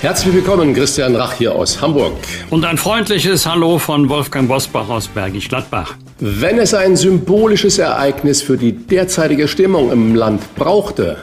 Herzlich willkommen, Christian Rach hier aus Hamburg. Und ein freundliches Hallo von Wolfgang Bosbach aus Bergisch Gladbach. Wenn es ein symbolisches Ereignis für die derzeitige Stimmung im Land brauchte,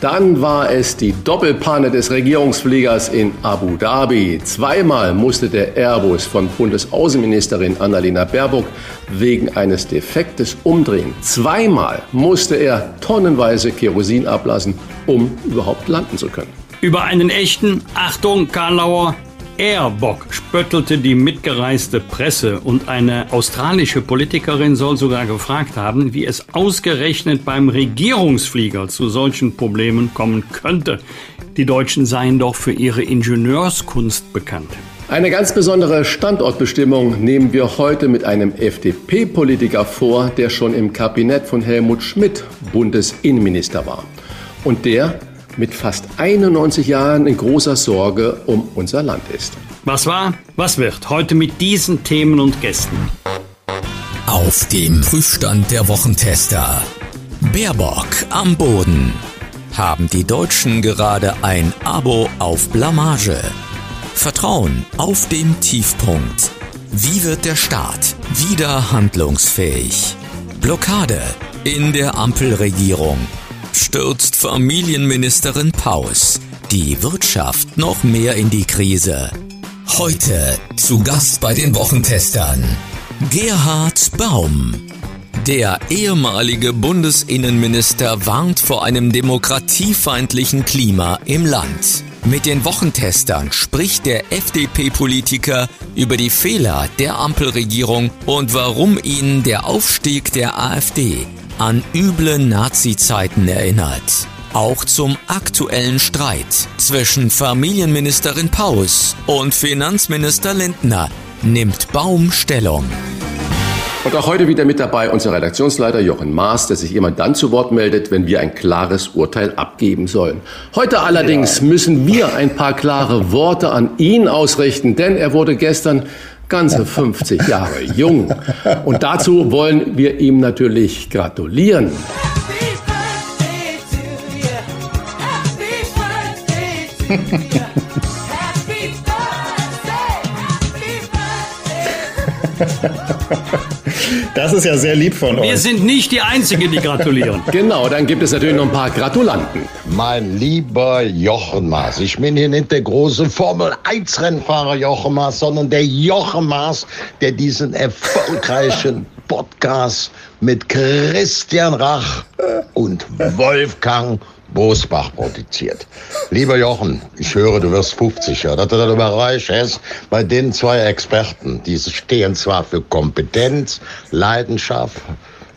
dann war es die Doppelpanne des Regierungsfliegers in Abu Dhabi. Zweimal musste der Airbus von Bundesaußenministerin Annalena Baerbock wegen eines Defektes umdrehen. Zweimal musste er tonnenweise Kerosin ablassen, um überhaupt landen zu können. Über einen echten, Achtung, Karlauer, Airbock spöttelte die mitgereiste Presse und eine australische Politikerin soll sogar gefragt haben, wie es ausgerechnet beim Regierungsflieger zu solchen Problemen kommen könnte. Die Deutschen seien doch für ihre Ingenieurskunst bekannt. Eine ganz besondere Standortbestimmung nehmen wir heute mit einem FDP-Politiker vor, der schon im Kabinett von Helmut Schmidt Bundesinnenminister war. Und der mit fast 91 Jahren in großer Sorge um unser Land ist. Was war, was wird heute mit diesen Themen und Gästen? Auf dem Prüfstand der Wochentester. Baerbock am Boden. Haben die Deutschen gerade ein Abo auf Blamage? Vertrauen auf dem Tiefpunkt. Wie wird der Staat wieder handlungsfähig? Blockade in der Ampelregierung stürzt Familienministerin Paus die Wirtschaft noch mehr in die Krise. Heute zu Gast bei den Wochentestern Gerhard Baum. Der ehemalige Bundesinnenminister warnt vor einem demokratiefeindlichen Klima im Land. Mit den Wochentestern spricht der FDP-Politiker über die Fehler der Ampelregierung und warum ihn der Aufstieg der AfD an üble Nazi-Zeiten erinnert. Auch zum aktuellen Streit zwischen Familienministerin Paus und Finanzminister Lindner nimmt Baum Stellung. Und auch heute wieder mit dabei unser Redaktionsleiter Jochen Maas, der sich immer dann zu Wort meldet, wenn wir ein klares Urteil abgeben sollen. Heute allerdings müssen wir ein paar klare Worte an ihn ausrichten, denn er wurde gestern ganze 50 Jahre jung. Und dazu wollen wir ihm natürlich gratulieren. Das ist ja sehr lieb von euch. Wir sind nicht die Einzigen, die gratulieren. genau, dann gibt es natürlich noch ein paar Gratulanten. Mein lieber Jochen Maas, ich bin hier nicht der große Formel-1-Rennfahrer Jochen Maas, sondern der Jochen Maas, der diesen erfolgreichen Podcast mit Christian Rach und Wolfgang Bosbach produziert. Lieber Jochen, ich höre, du wirst 50, ja. Dass du das überreicht hast, bei den zwei Experten, die stehen zwar für Kompetenz, Leidenschaft,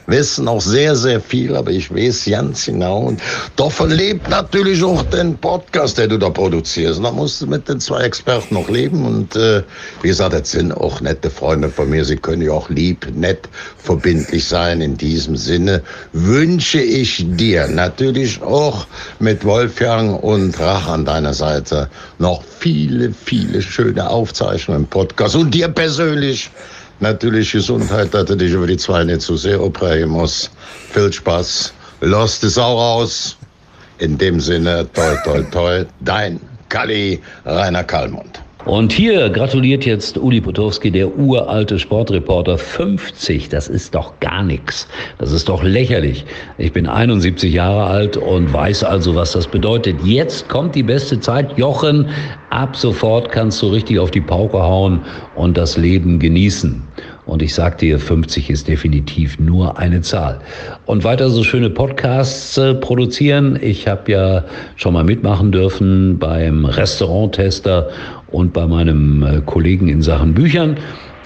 wissen auch sehr, sehr viel, aber ich weiß ganz genau. Und da verlebt natürlich auch den Podcast, den du da produzierst. Und da musst du mit den zwei Experten noch leben. Und äh, wie gesagt, das sind auch nette Freunde von mir. Sie können ja auch lieb, nett, verbindlich sein. In diesem Sinne wünsche ich dir natürlich auch mit Wolfgang und Rach an deiner Seite noch viele, viele schöne Aufzeichnungen im Podcast. Und dir persönlich natürlich Gesundheit, dass du dich über die zwei nicht zu sehr operieren musst. Viel Spaß. Lass die Sau raus. In dem Sinne, toi, toi, toi, dein Kali Rainer Kallmund. Und hier gratuliert jetzt Uli Potowski, der uralte Sportreporter. 50, das ist doch gar nichts. Das ist doch lächerlich. Ich bin 71 Jahre alt und weiß also, was das bedeutet. Jetzt kommt die beste Zeit. Jochen, ab sofort kannst du richtig auf die Pauke hauen und das Leben genießen. Und ich sag dir, 50 ist definitiv nur eine Zahl. Und weiter so schöne Podcasts äh, produzieren. Ich habe ja schon mal mitmachen dürfen beim Restauranttester und bei meinem äh, Kollegen in Sachen Büchern.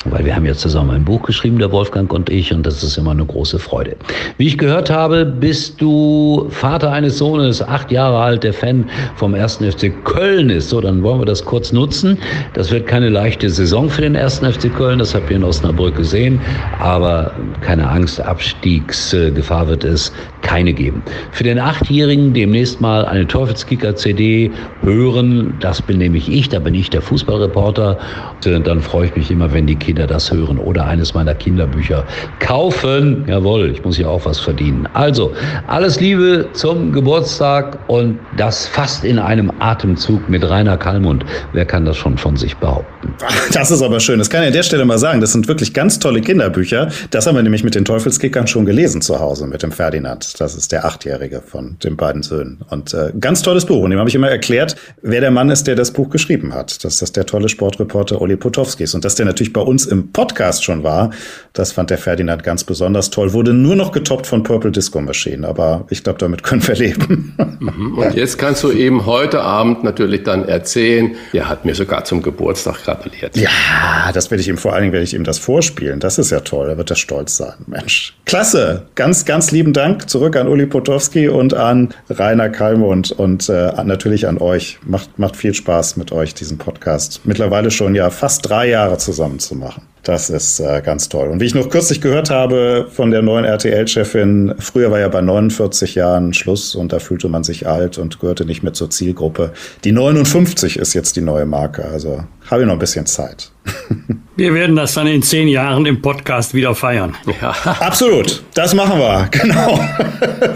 weil wir haben ja zusammen ein Buch geschrieben, der Wolfgang und ich, und das ist immer eine große Freude. Wie ich gehört habe, bist du Vater eines Sohnes, acht Jahre alt, der Fan vom 1. FC Köln ist. So, dann wollen wir das kurz nutzen. Das wird keine leichte Saison für den 1. FC Köln, das habt ihr in Osnabrück gesehen, aber keine Angst, Abstiegsgefahr wird es keine geben. Für den Achtjährigen demnächst mal eine Teufelskicker-CD hören, das bin nämlich ich, da bin ich der Fußballreporter. Dann freue ich mich immer, wenn die Kinder das hören oder eines meiner Kinderbücher kaufen. Jawohl, ich muss ja auch was verdienen. Also, alles Liebe zum Geburtstag und das fast in einem Atemzug mit Rainer Kallmund. Wer kann das schon von sich behaupten? Das ist aber schön. Das kann ich an der Stelle mal sagen. Das sind wirklich ganz tolle Kinderbücher. Das haben wir nämlich mit den Teufelskickern schon gelesen zu Hause mit dem Ferdinand. Das ist der Achtjährige von den beiden Söhnen. Und äh, ganz tolles Buch. Und dem habe ich immer erklärt, wer der Mann ist, der das Buch geschrieben hat. Dass das der tolle Sportreporter Uli Potowski ist. Und dass der natürlich bei uns im Podcast schon war, das fand der Ferdinand ganz besonders toll. Wurde nur noch getoppt von Purple Disco Machine. Aber ich glaube, damit können wir leben. Mhm. Und jetzt kannst du eben heute Abend natürlich dann erzählen, er hat mir sogar zum Geburtstag gratuliert. Ja, das werde ich ihm vor allen Dingen, werde ich ihm das vorspielen. Das ist ja toll. Da wird er stolz sein. Mensch. Klasse. Ganz, ganz lieben Dank zurück an Uli Potowski und an Rainer Kalmund und äh, natürlich an euch. Macht, macht viel Spaß mit euch, diesen Podcast. Mittlerweile schon ja fast drei Jahre zusammen zu machen. Das ist äh, ganz toll. Und wie ich noch kürzlich gehört habe von der neuen RTL-Chefin, früher war ja bei 49 Jahren Schluss und da fühlte man sich alt und gehörte nicht mehr zur Zielgruppe. Die 59 ist jetzt die neue Marke. Also habe ich noch ein bisschen Zeit. Wir werden das dann in zehn Jahren im Podcast wieder feiern. Ja. Absolut. Das machen wir. Genau.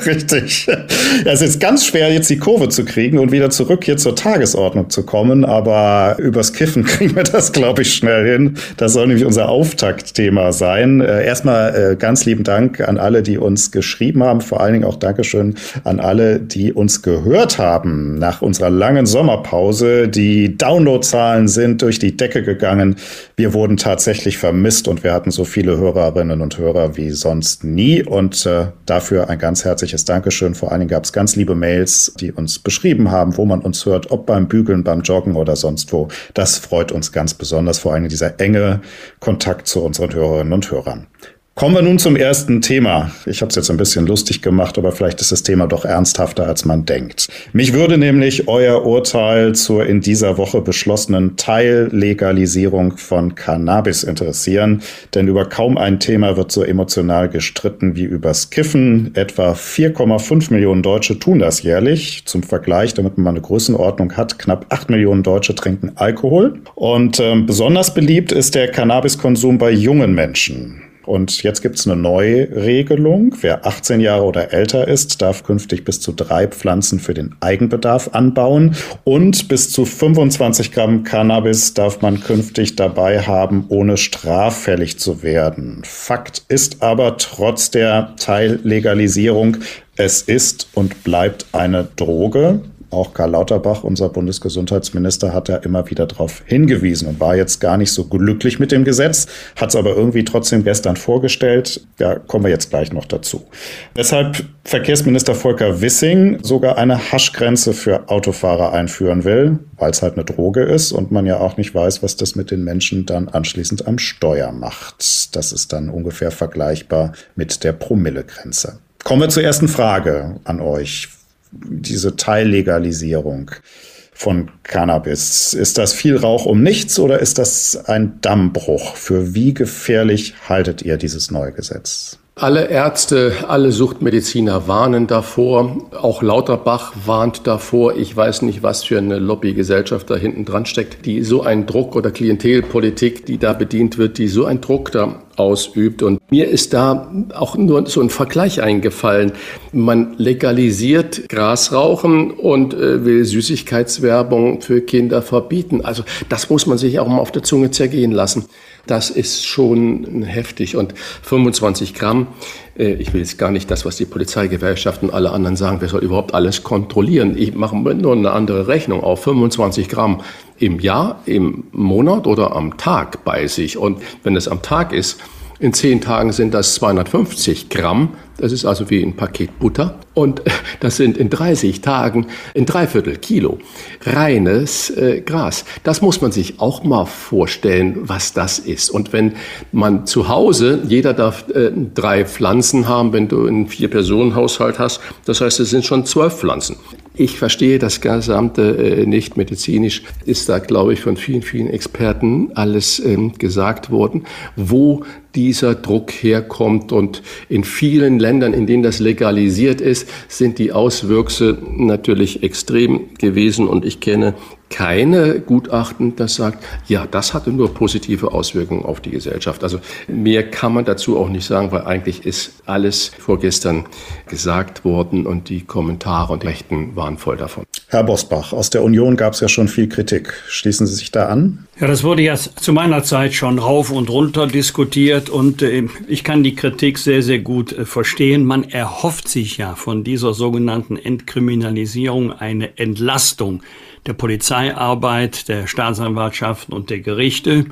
Richtig. Es ist ganz schwer, jetzt die Kurve zu kriegen und wieder zurück hier zur Tagesordnung zu kommen. Aber übers Kiffen kriegen wir das, glaube ich, schnell hin. Das soll nämlich unser Auftaktthema sein. Äh, erstmal äh, ganz lieben Dank an alle, die uns geschrieben haben. Vor allen Dingen auch Dankeschön an alle, die uns gehört haben. Nach unserer langen Sommerpause. Die Downloadzahlen sind durch die Decke gegangen. Wir wurden tatsächlich vermisst und wir hatten so viele Hörerinnen und Hörer wie sonst nie. Und äh, dafür ein ganz herzliches Dankeschön. Vor allen Dingen gab es ganz liebe Mails, die uns beschrieben haben, wo man uns hört, ob beim Bügeln, beim Joggen oder sonst wo. Das freut uns ganz besonders, vor allem dieser enge Kontakt zu unseren Hörerinnen und Hörern. Kommen wir nun zum ersten Thema. Ich habe es jetzt ein bisschen lustig gemacht, aber vielleicht ist das Thema doch ernsthafter, als man denkt. Mich würde nämlich euer Urteil zur in dieser Woche beschlossenen Teillegalisierung von Cannabis interessieren, denn über kaum ein Thema wird so emotional gestritten wie übers Kiffen. Etwa 4,5 Millionen Deutsche tun das jährlich. Zum Vergleich, damit man mal eine Größenordnung hat, knapp 8 Millionen Deutsche trinken Alkohol. Und äh, besonders beliebt ist der Cannabiskonsum bei jungen Menschen. Und jetzt gibt es eine Neuregelung. Wer 18 Jahre oder älter ist, darf künftig bis zu drei Pflanzen für den Eigenbedarf anbauen. Und bis zu 25 Gramm Cannabis darf man künftig dabei haben, ohne straffällig zu werden. Fakt ist aber trotz der Teillegalisierung, es ist und bleibt eine Droge. Auch Karl Lauterbach, unser Bundesgesundheitsminister, hat da immer wieder darauf hingewiesen und war jetzt gar nicht so glücklich mit dem Gesetz, hat es aber irgendwie trotzdem gestern vorgestellt. Da kommen wir jetzt gleich noch dazu. Weshalb Verkehrsminister Volker Wissing sogar eine Haschgrenze für Autofahrer einführen will, weil es halt eine Droge ist und man ja auch nicht weiß, was das mit den Menschen dann anschließend am Steuer macht. Das ist dann ungefähr vergleichbar mit der Promillegrenze. Kommen wir zur ersten Frage an euch diese Teillegalisierung von Cannabis. Ist das viel Rauch um nichts oder ist das ein Dammbruch? Für wie gefährlich haltet ihr dieses neue Gesetz? Alle Ärzte, alle Suchtmediziner warnen davor. Auch Lauterbach warnt davor. Ich weiß nicht, was für eine Lobbygesellschaft da hinten dran steckt, die so einen Druck oder Klientelpolitik, die da bedient wird, die so einen Druck da ausübt. Und mir ist da auch nur so ein Vergleich eingefallen. Man legalisiert Grasrauchen und äh, will Süßigkeitswerbung für Kinder verbieten. Also das muss man sich auch mal auf der Zunge zergehen lassen. Das ist schon heftig. Und 25 Gramm, äh, ich will jetzt gar nicht das, was die Polizeigewerkschaften und alle anderen sagen, wer soll überhaupt alles kontrollieren. Ich mache nur eine andere Rechnung auf 25 Gramm im Jahr, im Monat oder am Tag bei sich. Und wenn es am Tag ist, In zehn Tagen sind das 250 Gramm. Das ist also wie ein Paket Butter. Und das sind in 30 Tagen ein Dreiviertel Kilo reines äh, Gras. Das muss man sich auch mal vorstellen, was das ist. Und wenn man zu Hause, jeder darf äh, drei Pflanzen haben, wenn du einen Vier-Personen-Haushalt hast. Das heißt, es sind schon zwölf Pflanzen. Ich verstehe das Gesamte äh, nicht medizinisch. Ist da, glaube ich, von vielen, vielen Experten alles ähm, gesagt worden, wo dieser Druck herkommt. Und in vielen Ländern, in denen das legalisiert ist, sind die Auswüchse natürlich extrem gewesen. Und ich kenne keine Gutachten, das sagt, ja, das hatte nur positive Auswirkungen auf die Gesellschaft. Also mehr kann man dazu auch nicht sagen, weil eigentlich ist alles vorgestern gesagt worden und die Kommentare und die Rechten waren voll davon. Herr Bosbach, aus der Union gab es ja schon viel Kritik. Schließen Sie sich da an? Ja, das wurde ja zu meiner Zeit schon rauf und runter diskutiert und äh, ich kann die Kritik sehr, sehr gut äh, verstehen. Man erhofft sich ja von dieser sogenannten Entkriminalisierung eine Entlastung der Polizeiarbeit, der Staatsanwaltschaften und der Gerichte.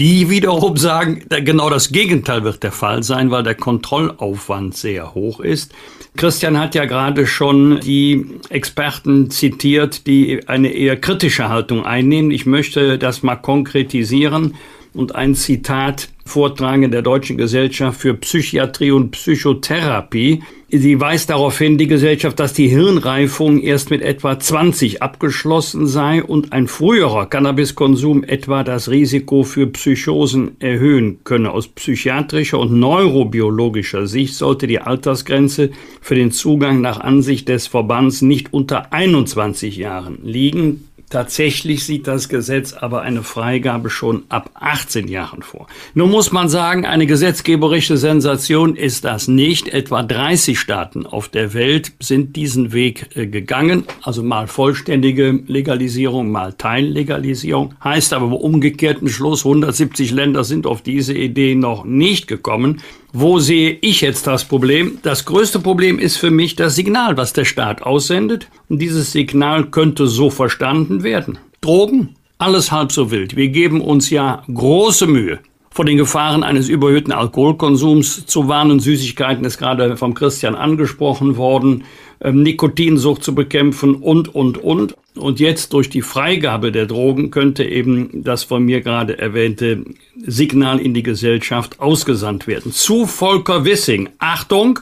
Die wiederum sagen, genau das Gegenteil wird der Fall sein, weil der Kontrollaufwand sehr hoch ist. Christian hat ja gerade schon die Experten zitiert, die eine eher kritische Haltung einnehmen. Ich möchte das mal konkretisieren und ein Zitat vortragen der Deutschen Gesellschaft für Psychiatrie und Psychotherapie. Sie weist darauf hin, die Gesellschaft, dass die Hirnreifung erst mit etwa 20 abgeschlossen sei und ein früherer Cannabiskonsum etwa das Risiko für Psychosen erhöhen könne. Aus psychiatrischer und neurobiologischer Sicht sollte die Altersgrenze für den Zugang nach Ansicht des Verbands nicht unter 21 Jahren liegen. Tatsächlich sieht das Gesetz aber eine Freigabe schon ab 18 Jahren vor. Nun muss man sagen, eine gesetzgeberische Sensation ist das nicht. Etwa 30 Staaten auf der Welt sind diesen Weg äh, gegangen. Also mal vollständige Legalisierung, mal Teillegalisierung. Heißt aber umgekehrten Schluss, 170 Länder sind auf diese Idee noch nicht gekommen. Wo sehe ich jetzt das Problem? Das größte Problem ist für mich das Signal, was der Staat aussendet. Und dieses Signal könnte so verstanden werden. Drogen? Alles halb so wild. Wir geben uns ja große Mühe, vor den Gefahren eines überhöhten Alkoholkonsums zu warnen. Süßigkeiten ist gerade vom Christian angesprochen worden. Ähm, Nikotinsucht zu bekämpfen und, und, und. Und jetzt durch die Freigabe der Drogen könnte eben das von mir gerade erwähnte Signal in die Gesellschaft ausgesandt werden. Zu Volker Wissing. Achtung!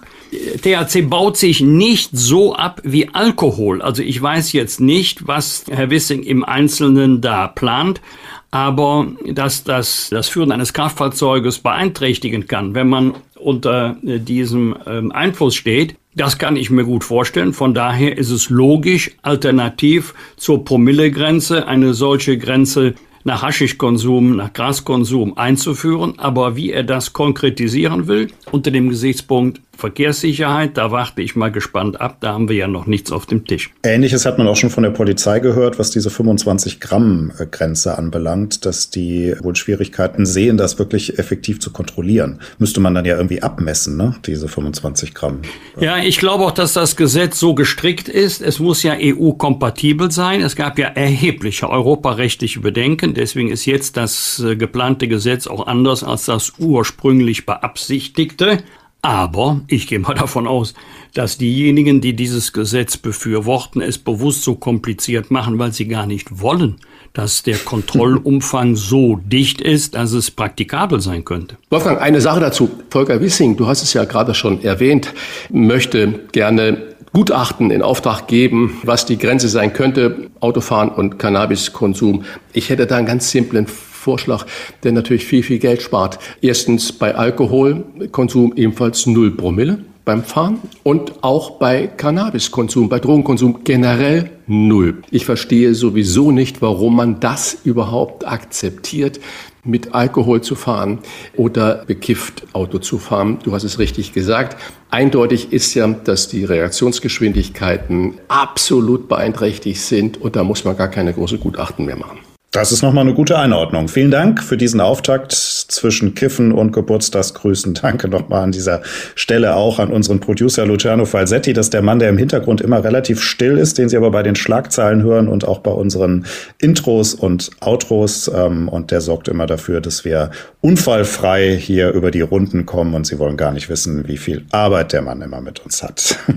THC baut sich nicht so ab wie Alkohol. Also ich weiß jetzt nicht, was Herr Wissing im Einzelnen da plant aber dass das das Führen eines Kraftfahrzeuges beeinträchtigen kann, wenn man unter äh, diesem ähm, Einfluss steht, das kann ich mir gut vorstellen. Von daher ist es logisch, alternativ zur Promillegrenze eine solche Grenze nach Haschischkonsum, nach Graskonsum einzuführen. Aber wie er das konkretisieren will, unter dem Gesichtspunkt Verkehrssicherheit, da warte ich mal gespannt ab. Da haben wir ja noch nichts auf dem Tisch. Ähnliches hat man auch schon von der Polizei gehört, was diese 25 Gramm Grenze anbelangt, dass die wohl Schwierigkeiten sehen, das wirklich effektiv zu kontrollieren. Müsste man dann ja irgendwie abmessen, ne? diese 25 Gramm. Ja, ich glaube auch, dass das Gesetz so gestrickt ist. Es muss ja EU-kompatibel sein. Es gab ja erhebliche europarechtliche Bedenken. Deswegen ist jetzt das äh, geplante Gesetz auch anders als das ursprünglich beabsichtigte. Aber ich gehe mal davon aus, dass diejenigen, die dieses Gesetz befürworten, es bewusst so kompliziert machen, weil sie gar nicht wollen, dass der Kontrollumfang so dicht ist, dass es praktikabel sein könnte. Wolfgang, eine Sache dazu. Volker Wissing, du hast es ja gerade schon erwähnt, möchte gerne Gutachten in Auftrag geben, was die Grenze sein könnte, Autofahren und Cannabiskonsum. Ich hätte da einen ganz simplen Vorschlag, der natürlich viel, viel Geld spart. Erstens bei Alkoholkonsum ebenfalls null Promille beim Fahren und auch bei Cannabiskonsum, bei Drogenkonsum generell null. Ich verstehe sowieso nicht, warum man das überhaupt akzeptiert, mit Alkohol zu fahren oder bekifft Auto zu fahren. Du hast es richtig gesagt. Eindeutig ist ja, dass die Reaktionsgeschwindigkeiten absolut beeinträchtigt sind und da muss man gar keine großen Gutachten mehr machen. Das ist nochmal eine gute Einordnung. Vielen Dank für diesen Auftakt zwischen Kiffen und Geburtstagsgrüßen. Danke nochmal an dieser Stelle auch an unseren Producer Luciano Falsetti. Das ist der Mann, der im Hintergrund immer relativ still ist, den Sie aber bei den Schlagzeilen hören und auch bei unseren Intros und Outros. Ähm, und der sorgt immer dafür, dass wir unfallfrei hier über die Runden kommen. Und Sie wollen gar nicht wissen, wie viel Arbeit der Mann immer mit uns hat.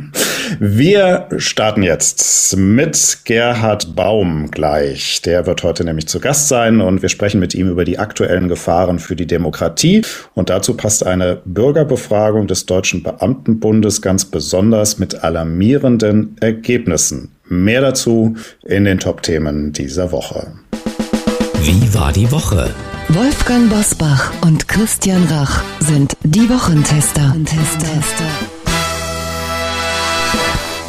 Wir starten jetzt mit Gerhard Baum gleich. Der wird heute nämlich zu Gast sein und wir sprechen mit ihm über die aktuellen Gefahren für die Demokratie. Und dazu passt eine Bürgerbefragung des Deutschen Beamtenbundes ganz besonders mit alarmierenden Ergebnissen. Mehr dazu in den Top-Themen dieser Woche. Wie war die Woche? Wolfgang Bosbach und Christian Rach sind die Wochentester. Wochentester.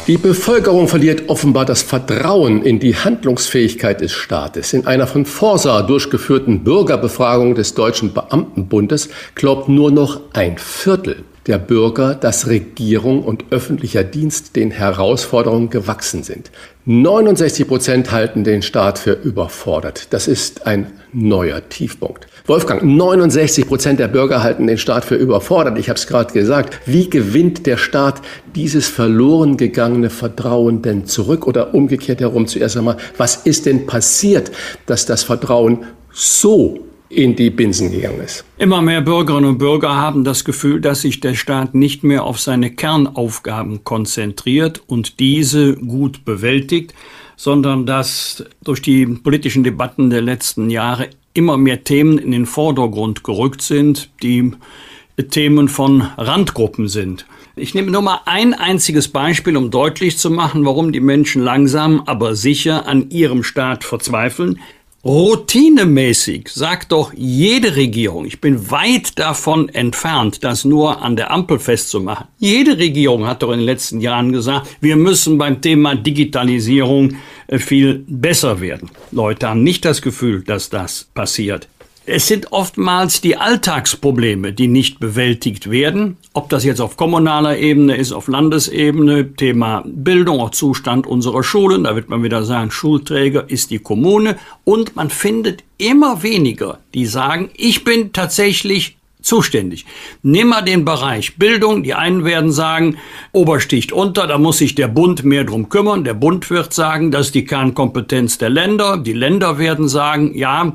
Die Bevölkerung verliert offenbar das Vertrauen in die Handlungsfähigkeit des Staates. In einer von Forsa durchgeführten Bürgerbefragung des Deutschen Beamtenbundes glaubt nur noch ein Viertel der Bürger, dass Regierung und öffentlicher Dienst den Herausforderungen gewachsen sind. 69 Prozent halten den Staat für überfordert. Das ist ein neuer Tiefpunkt. Wolfgang, 69 Prozent der Bürger halten den Staat für überfordert. Ich habe es gerade gesagt. Wie gewinnt der Staat dieses verloren gegangene Vertrauen denn zurück? Oder umgekehrt herum zuerst einmal, was ist denn passiert, dass das Vertrauen so in die Binsen gegangen ist. Immer mehr Bürgerinnen und Bürger haben das Gefühl, dass sich der Staat nicht mehr auf seine Kernaufgaben konzentriert und diese gut bewältigt, sondern dass durch die politischen Debatten der letzten Jahre immer mehr Themen in den Vordergrund gerückt sind, die Themen von Randgruppen sind. Ich nehme nur mal ein einziges Beispiel, um deutlich zu machen, warum die Menschen langsam, aber sicher an ihrem Staat verzweifeln. Routinemäßig sagt doch jede Regierung, ich bin weit davon entfernt, das nur an der Ampel festzumachen. Jede Regierung hat doch in den letzten Jahren gesagt, wir müssen beim Thema Digitalisierung äh, viel besser werden. Leute haben nicht das Gefühl, dass das passiert. Es sind oftmals die Alltagsprobleme, die nicht bewältigt werden. Ob das jetzt auf kommunaler Ebene ist, auf Landesebene, Thema Bildung, auch Zustand unserer Schulen, da wird man wieder sagen, Schulträger ist die Kommune. Und man findet immer weniger, die sagen, ich bin tatsächlich zuständig. Nimm mal den Bereich Bildung. Die einen werden sagen, Obersticht unter, da muss sich der Bund mehr drum kümmern. Der Bund wird sagen, das ist die Kernkompetenz der Länder. Die Länder werden sagen, ja,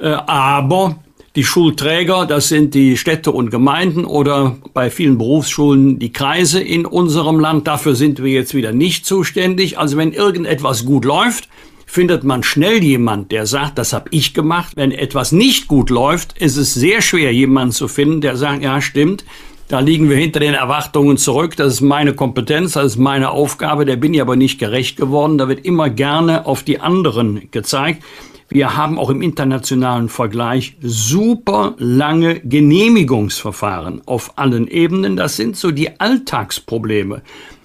aber die Schulträger, das sind die Städte und Gemeinden oder bei vielen Berufsschulen die Kreise in unserem Land. Dafür sind wir jetzt wieder nicht zuständig. Also wenn irgendetwas gut läuft, findet man schnell jemand, der sagt, das habe ich gemacht. Wenn etwas nicht gut läuft, ist es sehr schwer, jemanden zu finden, der sagt, ja, stimmt, da liegen wir hinter den Erwartungen zurück. Das ist meine Kompetenz, das ist meine Aufgabe. Der bin ich aber nicht gerecht geworden. Da wird immer gerne auf die anderen gezeigt. Wir haben auch im internationalen Vergleich super lange Genehmigungsverfahren auf allen Ebenen. Das sind so die Alltagsprobleme.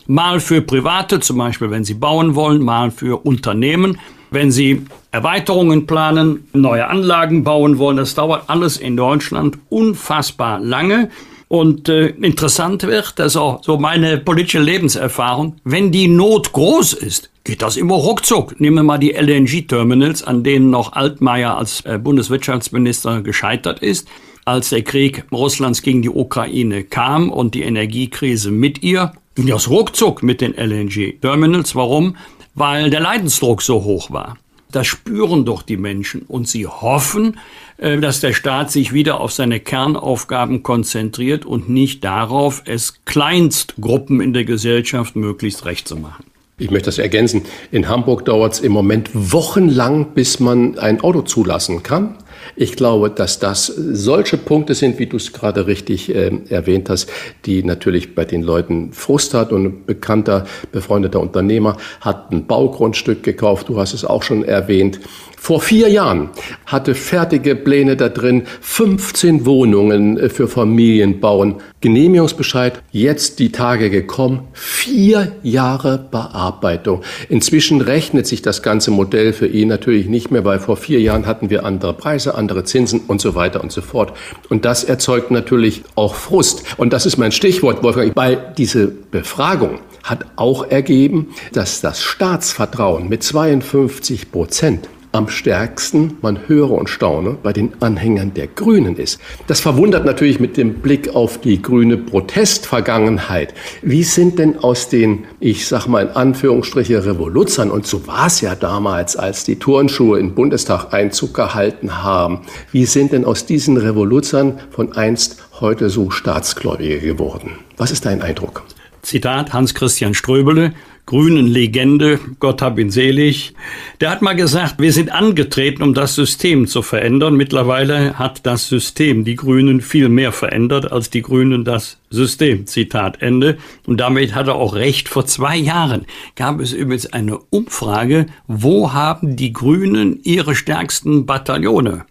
Mal für Private, zum Beispiel wenn sie bauen wollen, mal für Unternehmen. Wenn Sie Erweiterungen planen, neue Anlagen bauen wollen, das dauert alles in Deutschland unfassbar lange. Und äh, interessant wird, dass auch so meine politische Lebenserfahrung, wenn die Not groß ist, geht das immer ruckzuck. Nehmen wir mal die LNG-Terminals, an denen noch Altmaier als äh, Bundeswirtschaftsminister gescheitert ist. Als der Krieg Russlands gegen die Ukraine kam und die Energiekrise mit ihr, ging das ruckzuck mit den LNG-Terminals. Warum? Weil der Leidensdruck so hoch war. Das spüren doch die Menschen und sie hoffen, äh, dass der Staat sich wieder auf seine Kernaufgaben konzentriert und nicht darauf, es Kleinstgruppen in der Gesellschaft möglichst recht zu machen. Ich möchte das ergänzen. In Hamburg dauert es im Moment wochenlang, bis man ein Auto zulassen kann. Ich glaube, dass das solche Punkte sind, wie du es gerade richtig äh, erwähnt hast, die natürlich bei den Leuten Frust hat. Und ein bekannter, befreundeter Unternehmer hat ein Baugrundstück gekauft. Du hast es auch schon erwähnt. Vor vier Jahren hatte fertige Pläne da drin, 15 Wohnungen äh, für Familien bauen. Genehmigungsbescheid, jetzt die Tage gekommen, vier Jahre Bearbeitung. Inzwischen rechnet sich das ganze Modell für ihn natürlich nicht mehr, weil vor vier Jahren hatten wir andere Preise, andere Zinsen und so weiter und so fort. Und das erzeugt natürlich auch Frust. Und das ist mein Stichwort, Wolfgang, weil diese Befragung hat auch ergeben, dass das Staatsvertrauen mit 52 Prozent am stärksten, man höre und staune, bei den Anhängern der Grünen ist. Das verwundert natürlich mit dem Blick auf die grüne Protestvergangenheit. Wie sind denn aus den, ich sag mal in Anführungsstriche, Revoluzern, und so war es ja damals, als die Turnschuhe in Bundestag Einzug gehalten haben, wie sind denn aus diesen Revoluzern von einst heute so Staatsgläubige geworden? Was ist dein Eindruck? Zitat Hans-Christian Ströbele, grünen Legende, Gott hab ihn selig. Der hat mal gesagt, wir sind angetreten, um das System zu verändern. Mittlerweile hat das System die Grünen viel mehr verändert als die Grünen das System. Zitat Ende. Und damit hat er auch recht. Vor zwei Jahren gab es übrigens eine Umfrage, wo haben die Grünen ihre stärksten Bataillone?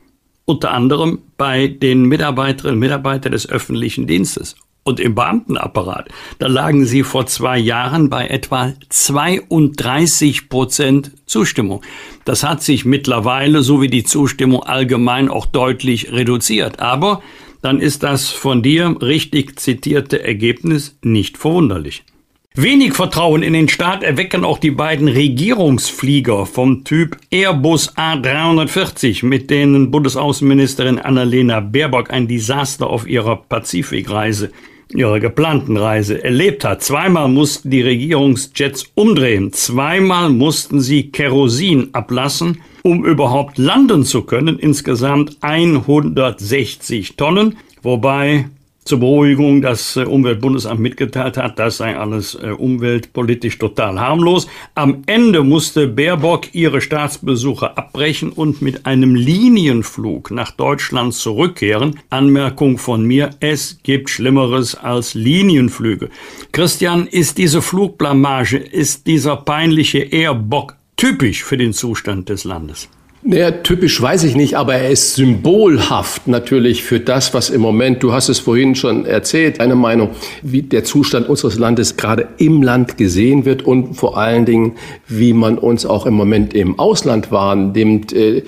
Unter anderem bei den Mitarbeiterinnen und Mitarbeitern des öffentlichen Dienstes und im Beamtenapparat, da lagen sie vor zwei Jahren bei etwa 32 Prozent Zustimmung. Das hat sich mittlerweile, so wie die Zustimmung allgemein, auch deutlich reduziert. Aber dann ist das von dir richtig zitierte Ergebnis nicht verwunderlich. Wenig Vertrauen in den Staat erwecken auch die beiden Regierungsflieger vom Typ Airbus A340, mit denen Bundesaußenministerin Annalena Baerbock ein Desaster auf ihrer Pazifikreise ihrer geplanten Reise erlebt hat. Zweimal mussten die Regierungsjets umdrehen, zweimal mussten sie Kerosin ablassen, um überhaupt landen zu können, insgesamt 160 Tonnen, wobei zur Beruhigung das äh, Umweltbundesamt mitgeteilt hat, das sei alles äh, umweltpolitisch total harmlos. Am Ende musste Baerbock ihre Staatsbesuche abbrechen und mit einem Linienflug nach Deutschland zurückkehren. Anmerkung von mir, es gibt Schlimmeres als Linienflüge. Christian, ist diese Flugblamage, ist dieser peinliche Airbock typisch für den Zustand des Landes? Naja, typisch weiß ich nicht, aber er ist symbolhaft natürlich für das, was im Moment, du hast es vorhin schon erzählt, eine Meinung, wie der Zustand unseres Landes gerade im Land gesehen wird und vor allen Dingen, wie man uns auch im Moment im Ausland wahrnimmt. Äh,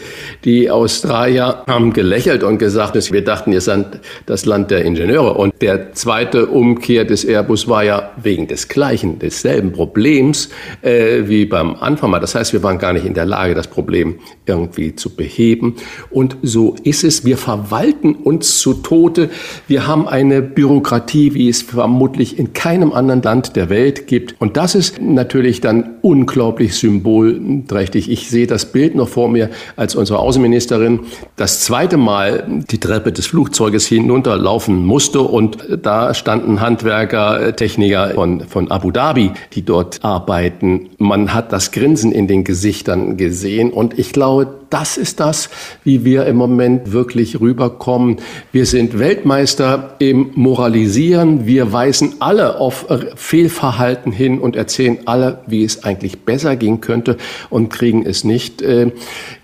die Australier haben gelächelt und gesagt, wir dachten, ihr seid das Land der Ingenieure. Und der zweite Umkehr des Airbus war ja wegen des gleichen, desselben Problems äh, wie beim Anfang mal. Das heißt, wir waren gar nicht in der Lage, das Problem irgendwie irgendwie zu beheben. Und so ist es. Wir verwalten uns zu Tode. Wir haben eine Bürokratie, wie es vermutlich in keinem anderen Land der Welt gibt. Und das ist natürlich dann unglaublich symbolträchtig. Ich sehe das Bild noch vor mir, als unsere Außenministerin das zweite Mal die Treppe des Flugzeuges hinunterlaufen musste. Und da standen Handwerker, Techniker von, von Abu Dhabi, die dort arbeiten. Man hat das Grinsen in den Gesichtern gesehen. Und ich glaube, das ist das, wie wir im Moment wirklich rüberkommen. Wir sind Weltmeister im Moralisieren. Wir weisen alle auf Fehlverhalten hin und erzählen alle, wie es eigentlich besser gehen könnte und kriegen es nicht äh,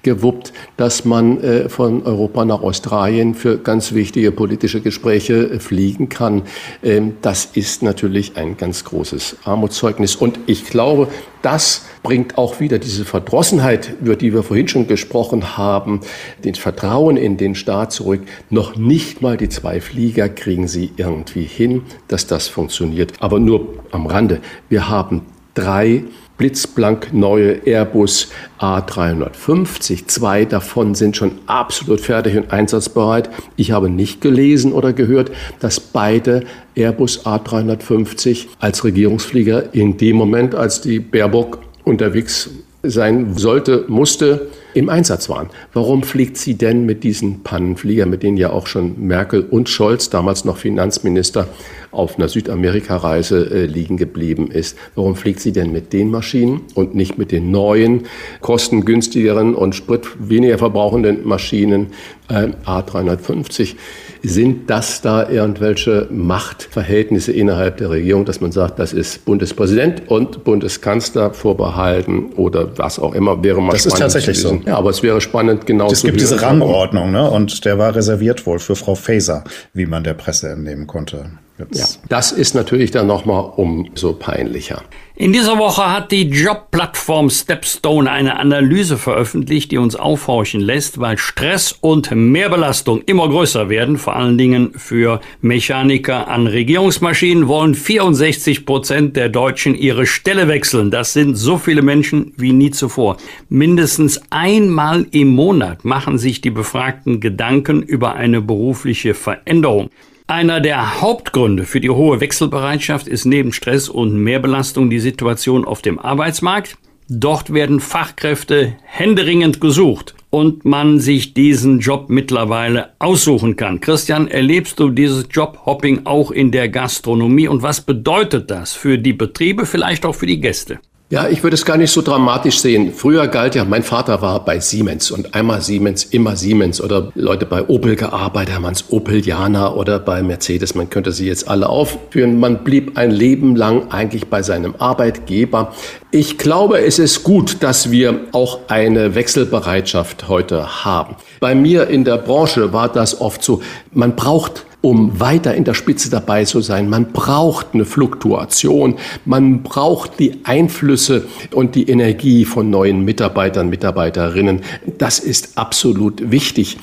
gewuppt, dass man äh, von Europa nach Australien für ganz wichtige politische Gespräche äh, fliegen kann. Ähm, das ist natürlich ein ganz großes Armutszeugnis. Und ich glaube, das bringt auch wieder diese Verdrossenheit, über die wir vorhin schon gesprochen haben, den Vertrauen in den Staat zurück. Noch nicht mal die zwei Flieger kriegen sie irgendwie hin, dass das funktioniert. Aber nur am Rande. Wir haben drei blitzblank neue Airbus A350. Zwei davon sind schon absolut fertig und einsatzbereit. Ich habe nicht gelesen oder gehört, dass beide Airbus A350 als Regierungsflieger in dem Moment, als die Baerbock unterwegs sein sollte, musste, im Einsatz waren. Warum fliegt sie denn mit diesen Pannenflieger, mit denen ja auch schon Merkel und Scholz, damals noch Finanzminister, auf einer Südamerika-Reise äh, liegen geblieben ist? Warum fliegt sie denn mit den Maschinen und nicht mit den neuen, kostengünstigeren und Sprit weniger verbrauchenden Maschinen äh, A350? Sind das da irgendwelche Machtverhältnisse innerhalb der Regierung, dass man sagt, das ist Bundespräsident und Bundeskanzler vorbehalten oder was auch immer, wäre mal Das ist tatsächlich so. Ja, aber es wäre spannend, genau Es gibt diese Rangordnung, ne? Und der war reserviert wohl für Frau Faeser, wie man der Presse entnehmen konnte. Ja, das ist natürlich dann nochmal umso peinlicher. In dieser Woche hat die Jobplattform Stepstone eine Analyse veröffentlicht, die uns aufhorchen lässt, weil Stress und Mehrbelastung immer größer werden. Vor allen Dingen für Mechaniker an Regierungsmaschinen wollen 64 Prozent der Deutschen ihre Stelle wechseln. Das sind so viele Menschen wie nie zuvor. Mindestens einmal im Monat machen sich die Befragten Gedanken über eine berufliche Veränderung. Einer der Hauptgründe für die hohe Wechselbereitschaft ist neben Stress und Mehrbelastung die Situation auf dem Arbeitsmarkt. Dort werden Fachkräfte händeringend gesucht und man sich diesen Job mittlerweile aussuchen kann. Christian, erlebst du dieses Jobhopping auch in der Gastronomie und was bedeutet das für die Betriebe, vielleicht auch für die Gäste? Ja, ich würde es gar nicht so dramatisch sehen. Früher galt ja, mein Vater war bei Siemens und einmal Siemens, immer Siemens oder Leute bei Opel gearbeitet, haben es Opelianer oder bei Mercedes, man könnte sie jetzt alle aufführen. Man blieb ein Leben lang eigentlich bei seinem Arbeitgeber. Ich glaube, es ist gut, dass wir auch eine Wechselbereitschaft heute haben. Bei mir in der Branche war das oft so, man braucht um weiter in der Spitze dabei zu sein. Man braucht eine Fluktuation, man braucht die Einflüsse und die Energie von neuen Mitarbeitern, Mitarbeiterinnen. Das ist absolut wichtig.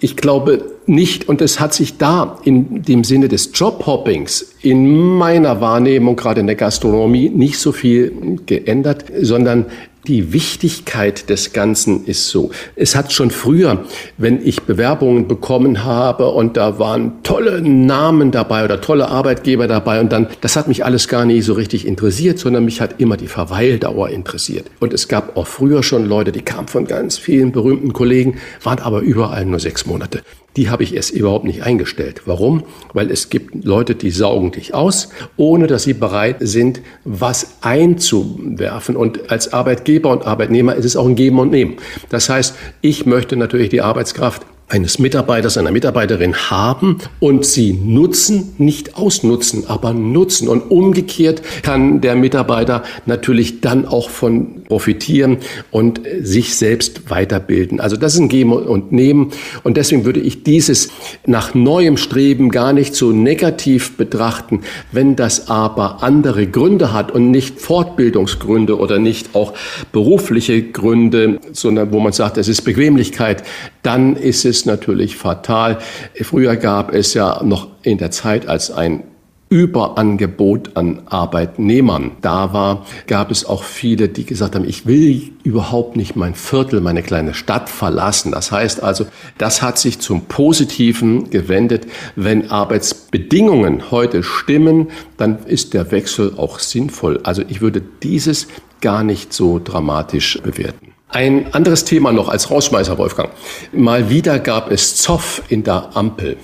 Ich glaube nicht, und es hat sich da in dem Sinne des Jobhoppings in meiner Wahrnehmung, gerade in der Gastronomie, nicht so viel geändert, sondern die Wichtigkeit des Ganzen ist so. Es hat schon früher, wenn ich Bewerbungen bekommen habe und da waren tolle Namen dabei oder tolle Arbeitgeber dabei und dann, das hat mich alles gar nicht so richtig interessiert, sondern mich hat immer die Verweildauer interessiert. Und es gab auch früher schon Leute, die kamen von ganz vielen berühmten Kollegen, waren aber überall nur sechs Monate die habe ich erst überhaupt nicht eingestellt. Warum? Weil es gibt Leute, die saugen dich aus, ohne dass sie bereit sind, was einzuwerfen. Und als Arbeitgeber und Arbeitnehmer ist es auch ein Geben und Nehmen. Das heißt, ich möchte natürlich die Arbeitskraft eines Mitarbeiters, einer Mitarbeiterin haben und sie nutzen, nicht ausnutzen, aber nutzen. Und umgekehrt kann der Mitarbeiter natürlich dann auch von profitieren und sich selbst weiterbilden. Also das ist ein Geben und Nehmen. Und deswegen würde ich dieses nach neuem Streben gar nicht so negativ betrachten. Wenn das aber andere Gründe hat und nicht Fortbildungsgründe oder nicht auch berufliche Gründe, sondern wo man sagt, es ist Bequemlichkeit, dann ist es natürlich fatal. Früher gab es ja noch in der Zeit, als ein Überangebot an Arbeitnehmern da war, gab es auch viele, die gesagt haben, ich will überhaupt nicht mein Viertel, meine kleine Stadt verlassen. Das heißt also, das hat sich zum Positiven gewendet. Wenn Arbeitsbedingungen heute stimmen, dann ist der Wechsel auch sinnvoll. Also ich würde dieses gar nicht so dramatisch bewerten. Ein anderes Thema noch als Rausschmeißer, Wolfgang. Mal wieder gab es Zoff in der Ampel.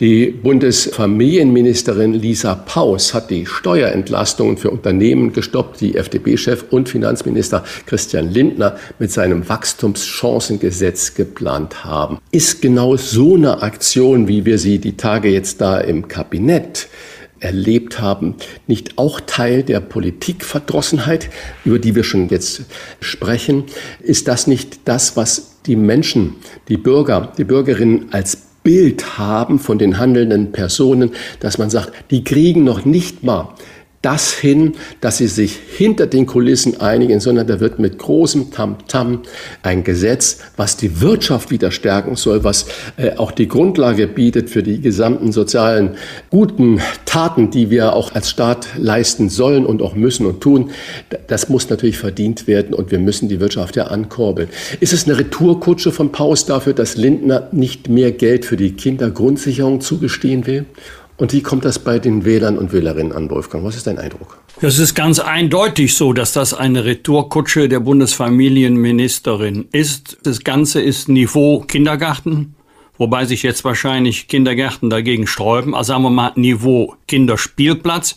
Die Bundesfamilienministerin Lisa Paus hat die Steuerentlastungen für Unternehmen gestoppt, die FDP-Chef und Finanzminister Christian Lindner mit seinem Wachstumschancengesetz geplant haben. Ist genau so eine Aktion, wie wir sie die Tage jetzt da im Kabinett erlebt haben, nicht auch Teil der Politikverdrossenheit, über die wir schon jetzt sprechen? Ist das nicht das, was die Menschen, die Bürger, die Bürgerinnen als Bild haben von den handelnden Personen, dass man sagt, die kriegen noch nicht mal das hin, dass sie sich hinter den Kulissen einigen, sondern da wird mit großem Tamtam -Tam ein Gesetz, was die Wirtschaft wieder stärken soll, was äh, auch die Grundlage bietet für die gesamten sozialen guten Taten, die wir auch als Staat leisten sollen und auch müssen und tun. Das muss natürlich verdient werden und wir müssen die Wirtschaft ja ankurbeln. Ist es eine Retourkutsche von Paus dafür, dass Lindner nicht mehr Geld für die Kindergrundsicherung zugestehen will? Und wie kommt das bei den Wählern und Wählerinnen an, Wolfgang? Was ist dein Eindruck? Es ist ganz eindeutig so, dass das eine Retourkutsche der Bundesfamilienministerin ist. Das Ganze ist Niveau Kindergarten, wobei sich jetzt wahrscheinlich Kindergärten dagegen sträuben. Also sagen wir mal Niveau Kinderspielplatz.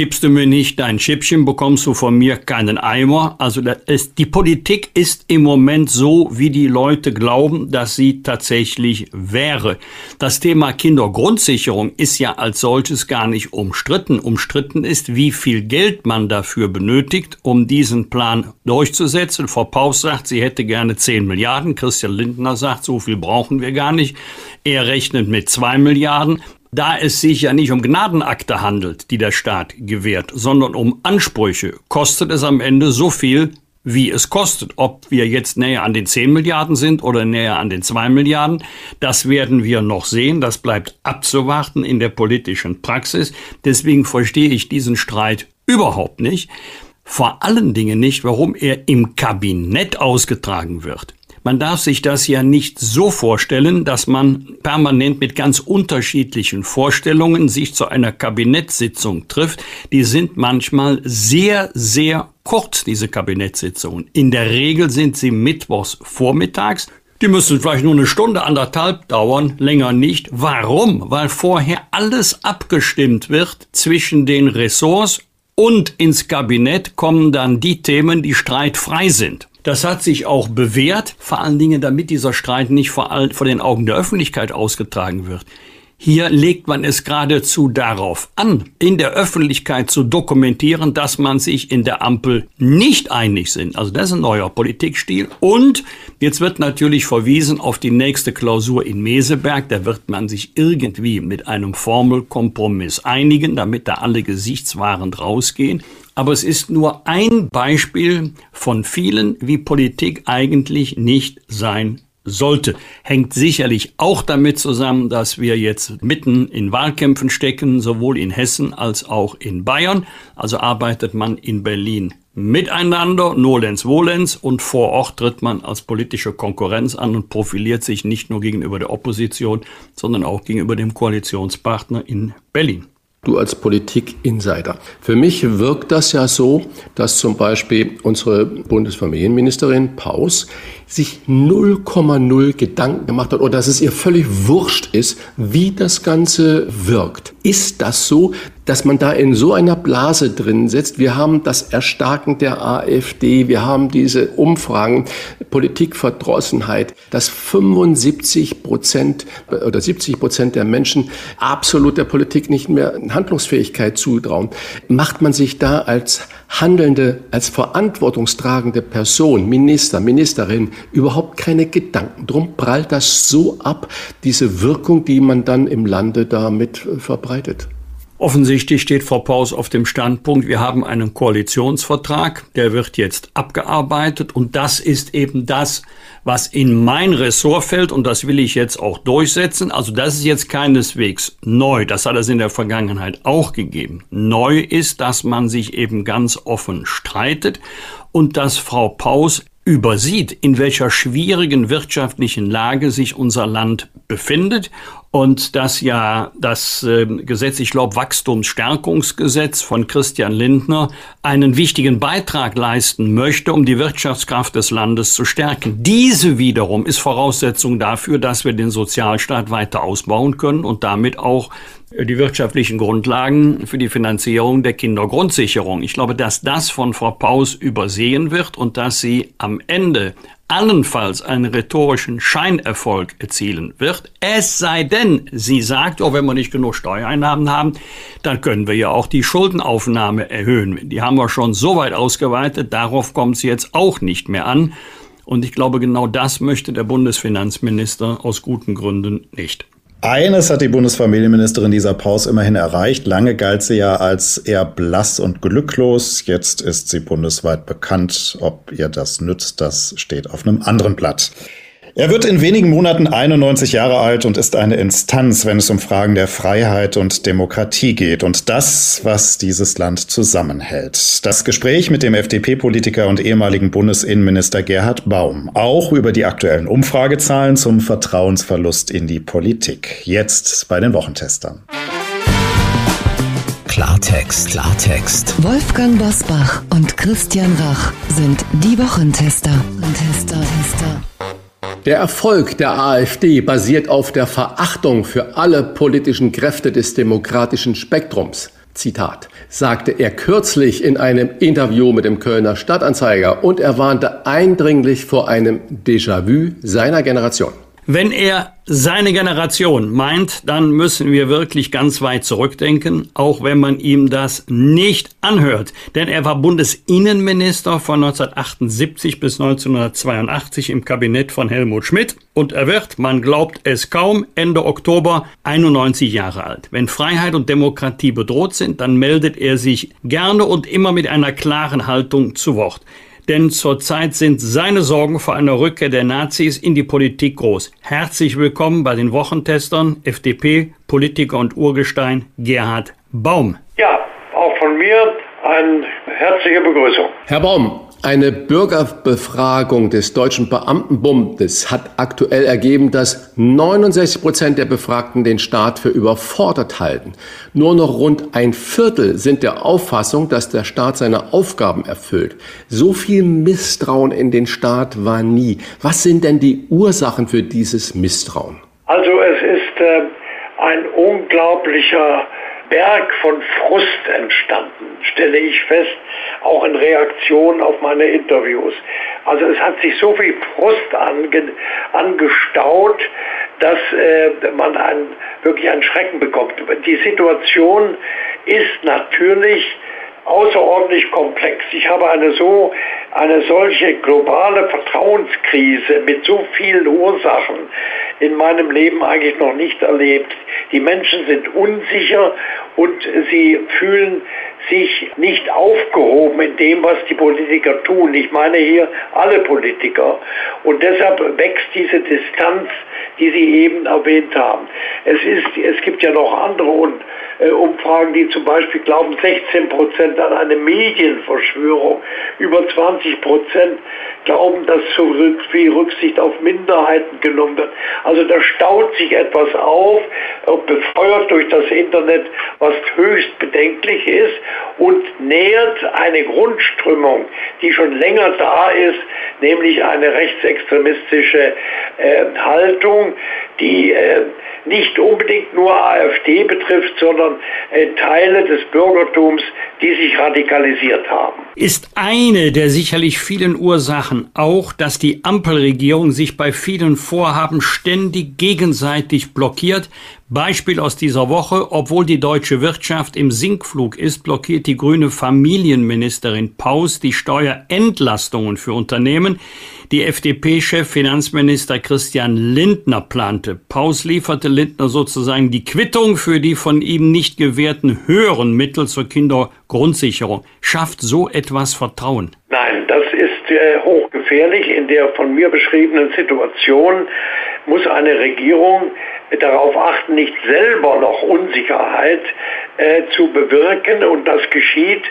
Gibst du mir nicht dein Schippchen, bekommst du von mir keinen Eimer. Also ist, die Politik ist im Moment so, wie die Leute glauben, dass sie tatsächlich wäre. Das Thema Kindergrundsicherung ist ja als solches gar nicht umstritten. Umstritten ist, wie viel Geld man dafür benötigt, um diesen Plan durchzusetzen. Frau Paus sagt, sie hätte gerne 10 Milliarden. Christian Lindner sagt, so viel brauchen wir gar nicht. Er rechnet mit 2 Milliarden. Da es sich ja nicht um Gnadenakte handelt, die der Staat gewährt, sondern um Ansprüche, kostet es am Ende so viel, wie es kostet. Ob wir jetzt näher an den 10 Milliarden sind oder näher an den 2 Milliarden, das werden wir noch sehen. Das bleibt abzuwarten in der politischen Praxis. Deswegen verstehe ich diesen Streit überhaupt nicht. Vor allen Dingen nicht, warum er im Kabinett ausgetragen wird. Man darf sich das ja nicht so vorstellen, dass man permanent mit ganz unterschiedlichen Vorstellungen sich zu einer Kabinettssitzung trifft. Die sind manchmal sehr, sehr kurz, diese Kabinettssitzungen. In der Regel sind sie mittwochs vormittags. Die müssen vielleicht nur eine Stunde, anderthalb dauern, länger nicht. Warum? Weil vorher alles abgestimmt wird zwischen den Ressorts und ins Kabinett kommen dann die Themen, die streitfrei sind. Das hat sich auch bewährt, vor allen Dingen, damit dieser Streit nicht vor, all, vor den Augen der Öffentlichkeit ausgetragen wird. Hier legt man es geradezu darauf an, in der Öffentlichkeit zu dokumentieren, dass man sich in der Ampel nicht einig sind. Also das ist ein neuer Politikstil. Und jetzt wird natürlich verwiesen auf die nächste Klausur in Meseberg. Da wird man sich irgendwie mit einem Formelkompromiss einigen, damit da alle gesichtswahrend rausgehen. Aber es ist nur ein Beispiel von vielen, wie Politik eigentlich nicht sein sollte. Hängt sicherlich auch damit zusammen, dass wir jetzt mitten in Wahlkämpfen stecken, sowohl in Hessen als auch in Bayern. Also arbeitet man in Berlin miteinander, nolens volens, und vor Ort tritt man als politische Konkurrenz an und profiliert sich nicht nur gegenüber der Opposition, sondern auch gegenüber dem Koalitionspartner in Berlin. Du als Politik-Insider. Für mich wirkt das ja so, dass zum Beispiel unsere Bundesfamilienministerin Paus sich 0,0 Gedanken gemacht hat oder dass es ihr völlig wurscht ist, wie das Ganze wirkt. Ist das so, dass man da in so einer Blase drin sitzt? Wir haben das Erstarken der AfD, wir haben diese Umfragen, Politikverdrossenheit, dass 75 Prozent oder 70 Prozent der Menschen absolut der Politik nicht mehr Handlungsfähigkeit zutrauen. Macht man sich da als handelnde, als verantwortungstragende Person, Minister, Ministerin, überhaupt keine Gedanken drum, prallt das so ab, diese Wirkung, die man dann im Lande damit verbreitet. Offensichtlich steht Frau Paus auf dem Standpunkt, wir haben einen Koalitionsvertrag, der wird jetzt abgearbeitet und das ist eben das, was in mein Ressort fällt und das will ich jetzt auch durchsetzen. Also das ist jetzt keineswegs neu, das hat es in der Vergangenheit auch gegeben. Neu ist, dass man sich eben ganz offen streitet und dass Frau Paus übersieht, in welcher schwierigen wirtschaftlichen Lage sich unser Land befindet und dass ja das äh, Gesetz, ich glaube, Wachstumsstärkungsgesetz von Christian Lindner einen wichtigen Beitrag leisten möchte, um die Wirtschaftskraft des Landes zu stärken. Diese wiederum ist Voraussetzung dafür, dass wir den Sozialstaat weiter ausbauen können und damit auch die wirtschaftlichen Grundlagen für die Finanzierung der Kindergrundsicherung. Ich glaube, dass das von Frau Paus übersehen wird und dass sie am Ende allenfalls einen rhetorischen Scheinerfolg erzielen wird. Es sei denn, sie sagt, oh, wenn wir nicht genug Steuereinnahmen haben, dann können wir ja auch die Schuldenaufnahme erhöhen. Die haben wir schon so weit ausgeweitet, darauf kommt es jetzt auch nicht mehr an. Und ich glaube, genau das möchte der Bundesfinanzminister aus guten Gründen nicht. Eines hat die Bundesfamilienministerin dieser Pause immerhin erreicht. Lange galt sie ja als eher blass und glücklos. Jetzt ist sie bundesweit bekannt. Ob ihr das nützt, das steht auf einem anderen Blatt. Er wird in wenigen Monaten 91 Jahre alt und ist eine Instanz, wenn es um Fragen der Freiheit und Demokratie geht und das, was dieses Land zusammenhält. Das Gespräch mit dem FDP-Politiker und ehemaligen Bundesinnenminister Gerhard Baum, auch über die aktuellen Umfragezahlen zum Vertrauensverlust in die Politik. Jetzt bei den Wochentestern. Klartext, Klartext. Wolfgang Bosbach und Christian Rach sind die Wochentester. Tester, Tester. Der Erfolg der AfD basiert auf der Verachtung für alle politischen Kräfte des demokratischen Spektrums. Zitat, sagte er kürzlich in einem Interview mit dem Kölner Stadtanzeiger und er warnte eindringlich vor einem Déjà-vu seiner Generation. Wenn er seine Generation meint, dann müssen wir wirklich ganz weit zurückdenken, auch wenn man ihm das nicht anhört. Denn er war Bundesinnenminister von 1978 bis 1982 im Kabinett von Helmut Schmidt und er wird, man glaubt es kaum, Ende Oktober 91 Jahre alt. Wenn Freiheit und Demokratie bedroht sind, dann meldet er sich gerne und immer mit einer klaren Haltung zu Wort denn zurzeit sind seine Sorgen vor einer Rückkehr der Nazis in die Politik groß. Herzlich willkommen bei den Wochentestern, FDP, Politiker und Urgestein Gerhard Baum. Ja, auch von mir eine herzliche Begrüßung. Herr Baum, eine Bürgerbefragung des Deutschen Beamtenbundes hat aktuell ergeben, dass 69 Prozent der Befragten den Staat für überfordert halten. Nur noch rund ein Viertel sind der Auffassung, dass der Staat seine Aufgaben erfüllt. So viel Misstrauen in den Staat war nie. Was sind denn die Ursachen für dieses Misstrauen? Also es ist äh, ein unglaublicher Berg von Frust entstanden, stelle ich fest, auch in Reaktion auf meine Interviews. Also es hat sich so viel Frust ange, angestaut, dass äh, man ein, wirklich einen Schrecken bekommt. Die Situation ist natürlich außerordentlich komplex. Ich habe eine so eine solche globale Vertrauenskrise mit so vielen Ursachen in meinem Leben eigentlich noch nicht erlebt. Die Menschen sind unsicher und sie fühlen sich nicht aufgehoben in dem, was die Politiker tun. Ich meine hier alle Politiker. Und deshalb wächst diese Distanz, die Sie eben erwähnt haben. Es, ist, es gibt ja noch andere äh, Umfragen, die zum Beispiel glauben 16 Prozent an eine Medienverschwörung, über 20 Prozent glauben, dass zu viel Rücksicht auf Minderheiten genommen wird. Also da staut sich etwas auf, befeuert durch das Internet, was höchst bedenklich ist und nähert eine Grundströmung, die schon länger da ist, nämlich eine rechtsextremistische äh, Haltung, die äh, nicht unbedingt nur AfD betrifft, sondern äh, Teile des Bürgertums, die sich radikalisiert haben. Ist eine der sicherlich vielen Ursachen auch, dass die Ampelregierung sich bei vielen Vorhaben ständig gegenseitig blockiert, Beispiel aus dieser Woche, obwohl die deutsche Wirtschaft im Sinkflug ist, blockiert die grüne Familienministerin Paus die Steuerentlastungen für Unternehmen, die FDP-Chef Finanzminister Christian Lindner plante. Paus lieferte Lindner sozusagen die Quittung für die von ihm nicht gewährten höheren Mittel zur Kindergrundsicherung. Schafft so etwas Vertrauen? Nein, das ist äh, hochgefährlich. In der von mir beschriebenen Situation muss eine Regierung darauf achten, nicht selber noch Unsicherheit äh, zu bewirken. Und das geschieht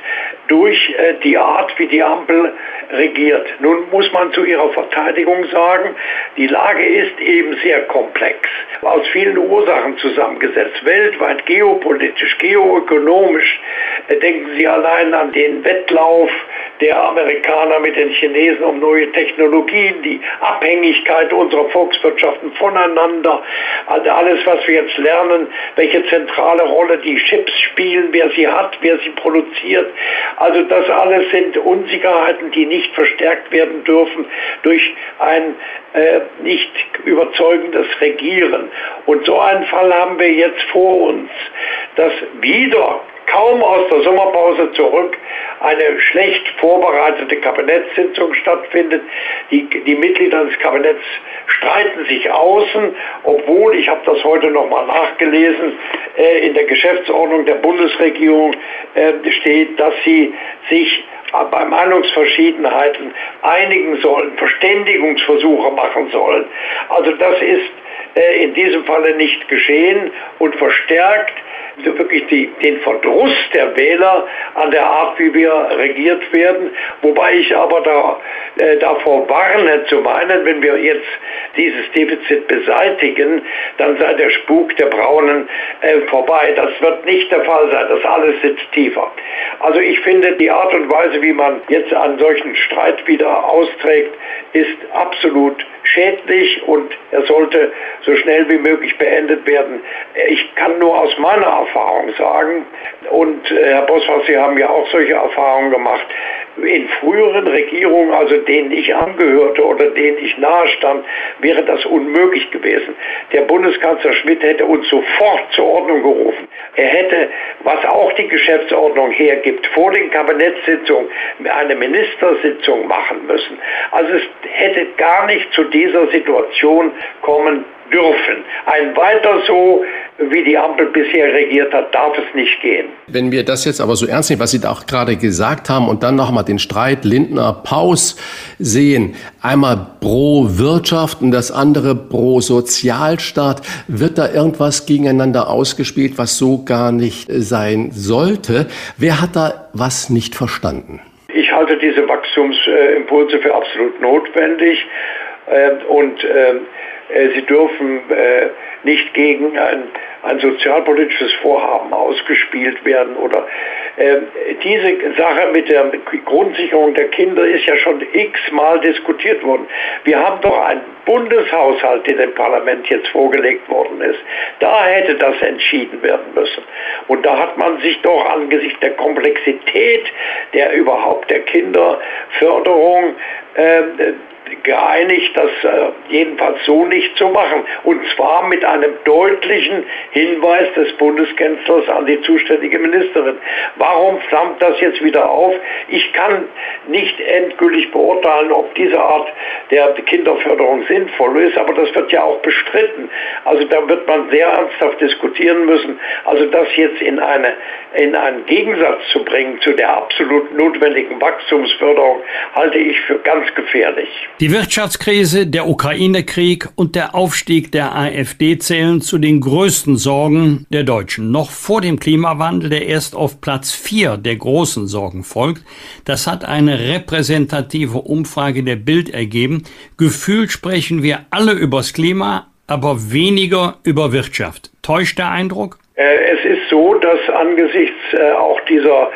durch äh, die Art, wie die Ampel regiert. Nun muss man zu ihrer Verteidigung sagen, die Lage ist eben sehr komplex, aus vielen Ursachen zusammengesetzt, weltweit, geopolitisch, geoökonomisch. Äh, denken Sie allein an den Wettlauf der Amerikaner mit den Chinesen um neue Technologien, die Abhängigkeit unserer Volkswirtschaften voneinander, also alles, was wir jetzt lernen, welche zentrale Rolle die Chips spielen, wer sie hat, wer sie produziert. Also das alles sind Unsicherheiten, die nicht verstärkt werden dürfen durch ein äh, nicht überzeugendes Regieren. Und so einen Fall haben wir jetzt vor uns, dass wieder kaum aus der Sommerpause zurück eine schlecht vorbereitete Kabinettssitzung stattfindet. Die, die Mitglieder des Kabinetts streiten sich außen, obwohl, ich habe das heute nochmal nachgelesen, äh, in der Geschäftsordnung der Bundesregierung äh, steht, dass sie sich bei Meinungsverschiedenheiten einigen sollen, Verständigungsversuche machen sollen. Also das ist äh, in diesem Falle nicht geschehen und verstärkt wirklich die, den Verdruss der Wähler an der Art, wie wir regiert werden. Wobei ich aber da, äh, davor warne zu meinen, wenn wir jetzt dieses Defizit beseitigen, dann sei der Spuk der Braunen äh, vorbei. Das wird nicht der Fall sein. Das alles sitzt tiefer. Also ich finde, die Art und Weise, wie man jetzt einen solchen Streit wieder austrägt, ist absolut schädlich und er sollte so schnell wie möglich beendet werden. Ich kann nur aus meiner Erfahrung sagen, und äh, Herr Boswart, Sie haben ja auch solche Erfahrungen gemacht, in früheren Regierungen, also denen ich angehörte oder denen ich nahestand, wäre das unmöglich gewesen. Der Bundeskanzler Schmidt hätte uns sofort zur Ordnung gerufen. Er hätte, was auch die Geschäftsordnung hergibt, vor den Kabinettssitzungen eine Ministersitzung machen müssen. Also es hätte gar nicht zu dieser Situation kommen dürfen. Ein weiter so, wie die Ampel bisher regiert hat, darf es nicht gehen. Wenn wir das jetzt aber so ernst nehmen, was Sie da auch gerade gesagt haben und dann nochmal den Streit Lindner-Paus sehen, einmal pro Wirtschaft und das andere pro Sozialstaat, wird da irgendwas gegeneinander ausgespielt, was so gar nicht sein sollte? Wer hat da was nicht verstanden? Ich halte diese Wachstumsimpulse für absolut notwendig ähm, und ähm, äh, sie dürfen äh, nicht gegen ein, ein sozialpolitisches Vorhaben ausgespielt werden oder äh, diese Sache mit der Grundsicherung der Kinder ist ja schon x-mal diskutiert worden. Wir haben doch einen Bundeshaushalt, der dem Parlament jetzt vorgelegt worden ist. Da hätte das entschieden werden müssen. Und da hat man sich doch angesichts der Komplexität der überhaupt der Kinderförderung äh, geeinigt, das äh, jedenfalls so nicht zu machen. Und zwar mit einem deutlichen Hinweis des Bundeskanzlers an die zuständige Ministerin. Warum flammt das jetzt wieder auf? Ich kann nicht endgültig beurteilen, ob diese Art der Kinderförderung sinnvoll ist, aber das wird ja auch bestritten. Also da wird man sehr ernsthaft diskutieren müssen. Also das jetzt in, eine, in einen Gegensatz zu bringen zu der absolut notwendigen Wachstumsförderung, halte ich für ganz gefährlich. Die Wirtschaftskrise, der Ukraine-Krieg und der Aufstieg der AfD zählen zu den größten Sorgen der Deutschen. Noch vor dem Klimawandel, der erst auf Platz vier der großen Sorgen folgt, das hat eine repräsentative Umfrage der Bild ergeben. Gefühlt sprechen wir alle übers Klima, aber weniger über Wirtschaft. Täuscht der Eindruck? Äh, es ist so, dass angesichts äh, auch dieser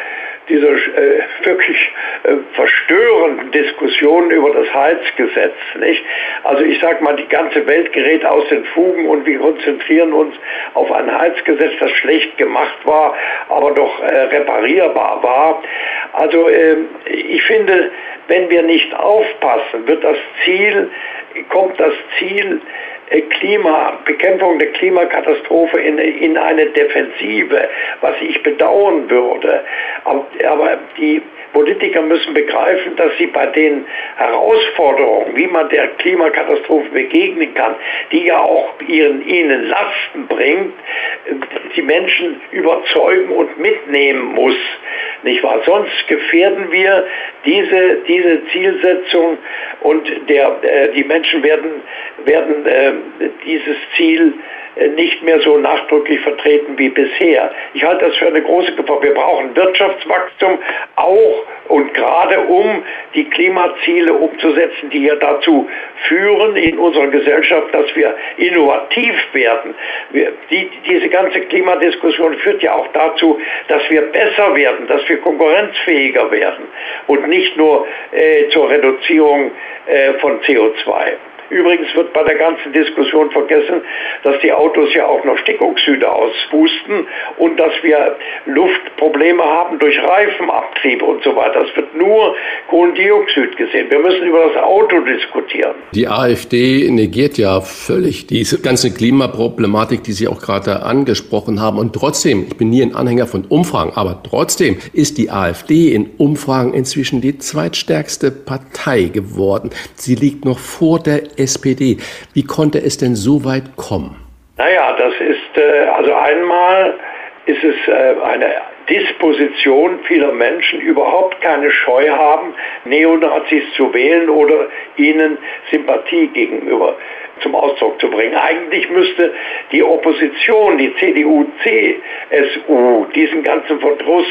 dieser äh, wirklich äh, verstörenden Diskussion über das Heizgesetz. Nicht? Also ich sage mal, die ganze Welt gerät aus den Fugen und wir konzentrieren uns auf ein Heizgesetz, das schlecht gemacht war, aber doch äh, reparierbar war. Also äh, ich finde, wenn wir nicht aufpassen, wird das Ziel, kommt das Ziel Klima, Bekämpfung der Klimakatastrophe in, in eine Defensive, was ich bedauern würde. Aber, aber die Politiker müssen begreifen, dass sie bei den Herausforderungen, wie man der Klimakatastrophe begegnen kann, die ja auch ihren, ihnen Lasten bringt, die Menschen überzeugen und mitnehmen muss. Nicht wahr? Sonst gefährden wir diese, diese Zielsetzung und der, äh, die Menschen werden, werden äh, dieses Ziel nicht mehr so nachdrücklich vertreten wie bisher. Ich halte das für eine große Gefahr. Wir brauchen Wirtschaftswachstum auch und gerade um die Klimaziele umzusetzen, die ja dazu führen in unserer Gesellschaft, dass wir innovativ werden. Wir, die, diese ganze Klimadiskussion führt ja auch dazu, dass wir besser werden, dass wir konkurrenzfähiger werden und nicht nur äh, zur Reduzierung äh, von CO2. Übrigens wird bei der ganzen Diskussion vergessen, dass die Autos ja auch noch Stickoxide auspusten und dass wir Luftprobleme haben durch Reifenabtrieb und so weiter. Es wird nur Kohlendioxid gesehen. Wir müssen über das Auto diskutieren. Die AfD negiert ja völlig diese ganze Klimaproblematik, die Sie auch gerade angesprochen haben. Und trotzdem, ich bin nie ein Anhänger von Umfragen, aber trotzdem ist die AfD in Umfragen inzwischen die zweitstärkste Partei geworden. Sie liegt noch vor der SPD. Wie konnte es denn so weit kommen? Naja, das ist äh, also einmal ist es äh, eine Disposition vieler Menschen, überhaupt keine Scheu haben, Neonazis zu wählen oder ihnen Sympathie gegenüber zum Ausdruck zu bringen. Eigentlich müsste die Opposition, die CDU, CSU, diesen ganzen Verdruss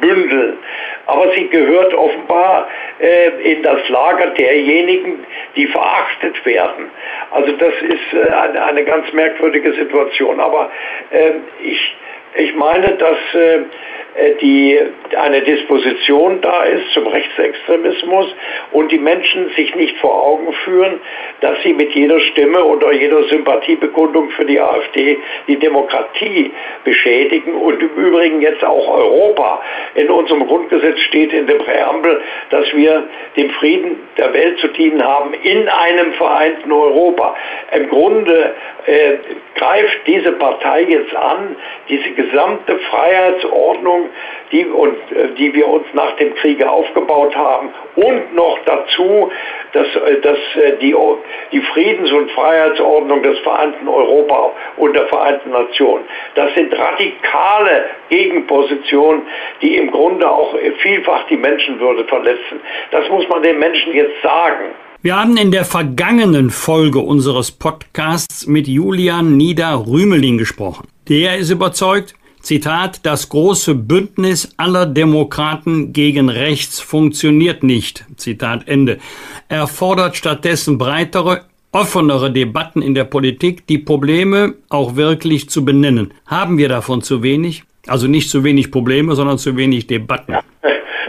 bündeln. Aber sie gehört offenbar äh, in das Lager derjenigen, die verachtet werden. Also das ist äh, eine, eine, ganz merkwürdige Situation. Aber äh, ich, ich meine, dass äh, die eine Disposition da ist zum Rechtsextremismus und die Menschen sich nicht vor Augen führen, dass sie mit jeder Stimme oder jeder Sympathiebekundung für die AfD die Demokratie beschädigen und im Übrigen jetzt auch Europa. In unserem Grundgesetz steht in der Präambel, dass wir dem Frieden der Welt zu dienen haben in einem vereinten Europa. Im Grunde äh, greift diese Partei jetzt an, diese gesamte Freiheitsordnung, die, und, äh, die wir uns nach dem Kriege aufgebaut haben, und noch dazu dass, äh, dass äh, die, die Friedens- und Freiheitsordnung des vereinten Europa und der Vereinten Nationen, das sind radikale Gegenpositionen, die im Grunde auch vielfach die Menschenwürde verletzen. Das muss man den Menschen jetzt sagen. Wir haben in der vergangenen Folge unseres Podcasts mit Julian Nieder-Rümeling gesprochen. Der ist überzeugt, Zitat, das große Bündnis aller Demokraten gegen rechts funktioniert nicht. Zitat Ende. Er fordert stattdessen breitere, offenere Debatten in der Politik, die Probleme auch wirklich zu benennen. Haben wir davon zu wenig? Also nicht zu wenig Probleme, sondern zu wenig Debatten.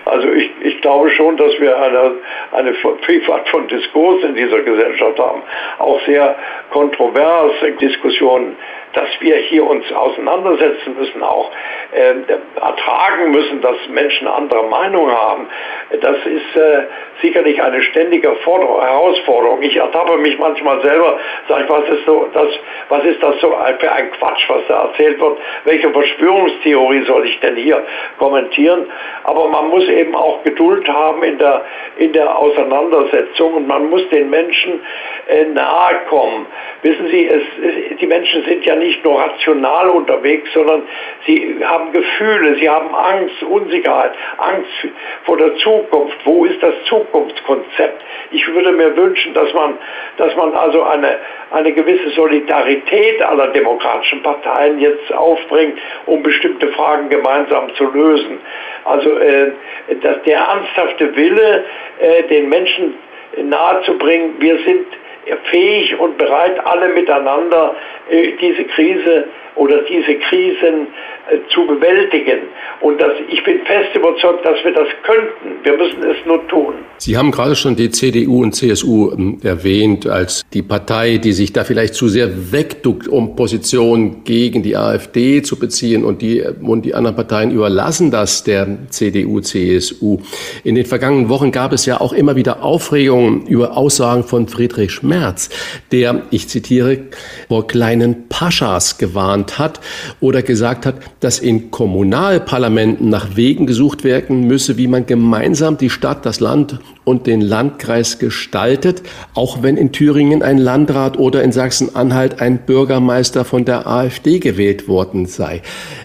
Also ich, ich glaube schon, dass wir eine, eine Vielfalt von Diskurs in dieser Gesellschaft haben. Auch sehr kontroverse Diskussionen dass wir hier uns auseinandersetzen müssen, auch äh, ertragen müssen, dass Menschen andere Meinung haben. Das ist äh, sicherlich eine ständige Forder Herausforderung. Ich ertappe mich manchmal selber, sage ich, was ist, so, das, was ist das so für ein Quatsch, was da erzählt wird? Welche Verschwörungstheorie soll ich denn hier kommentieren? Aber man muss eben auch Geduld haben in der, in der Auseinandersetzung und man muss den Menschen äh, nahe kommen. Wissen Sie, es, es, die Menschen sind ja nicht nur rational unterwegs, sondern sie haben Gefühle, sie haben Angst, Unsicherheit, Angst vor der Zukunft. Wo ist das Zukunftskonzept? Ich würde mir wünschen, dass man, dass man also eine, eine gewisse Solidarität aller demokratischen Parteien jetzt aufbringt, um bestimmte Fragen gemeinsam zu lösen. Also äh, dass der ernsthafte Wille, äh, den Menschen nahezubringen, wir sind fähig und bereit, alle miteinander äh, diese Krise oder diese Krisen äh, zu bewältigen. Und das, ich bin fest überzeugt, dass wir das könnten. Wir müssen es nur tun. Sie haben gerade schon die CDU und CSU ähm, erwähnt als die Partei, die sich da vielleicht zu sehr wegduckt, um Positionen gegen die AfD zu beziehen und die, und die anderen Parteien überlassen das der CDU, CSU. In den vergangenen Wochen gab es ja auch immer wieder Aufregungen über Aussagen von Friedrich Schmerz, der, ich zitiere, vor kleinen Paschas gewarnt hat oder gesagt hat, dass in Kommunalparlamenten nach Wegen gesucht werden müsse, wie man gemeinsam die Stadt, das Land und den Landkreis gestaltet, auch wenn in Thüringen ein Landrat oder in Sachsen-Anhalt ein Bürgermeister von der AfD gewählt worden sei.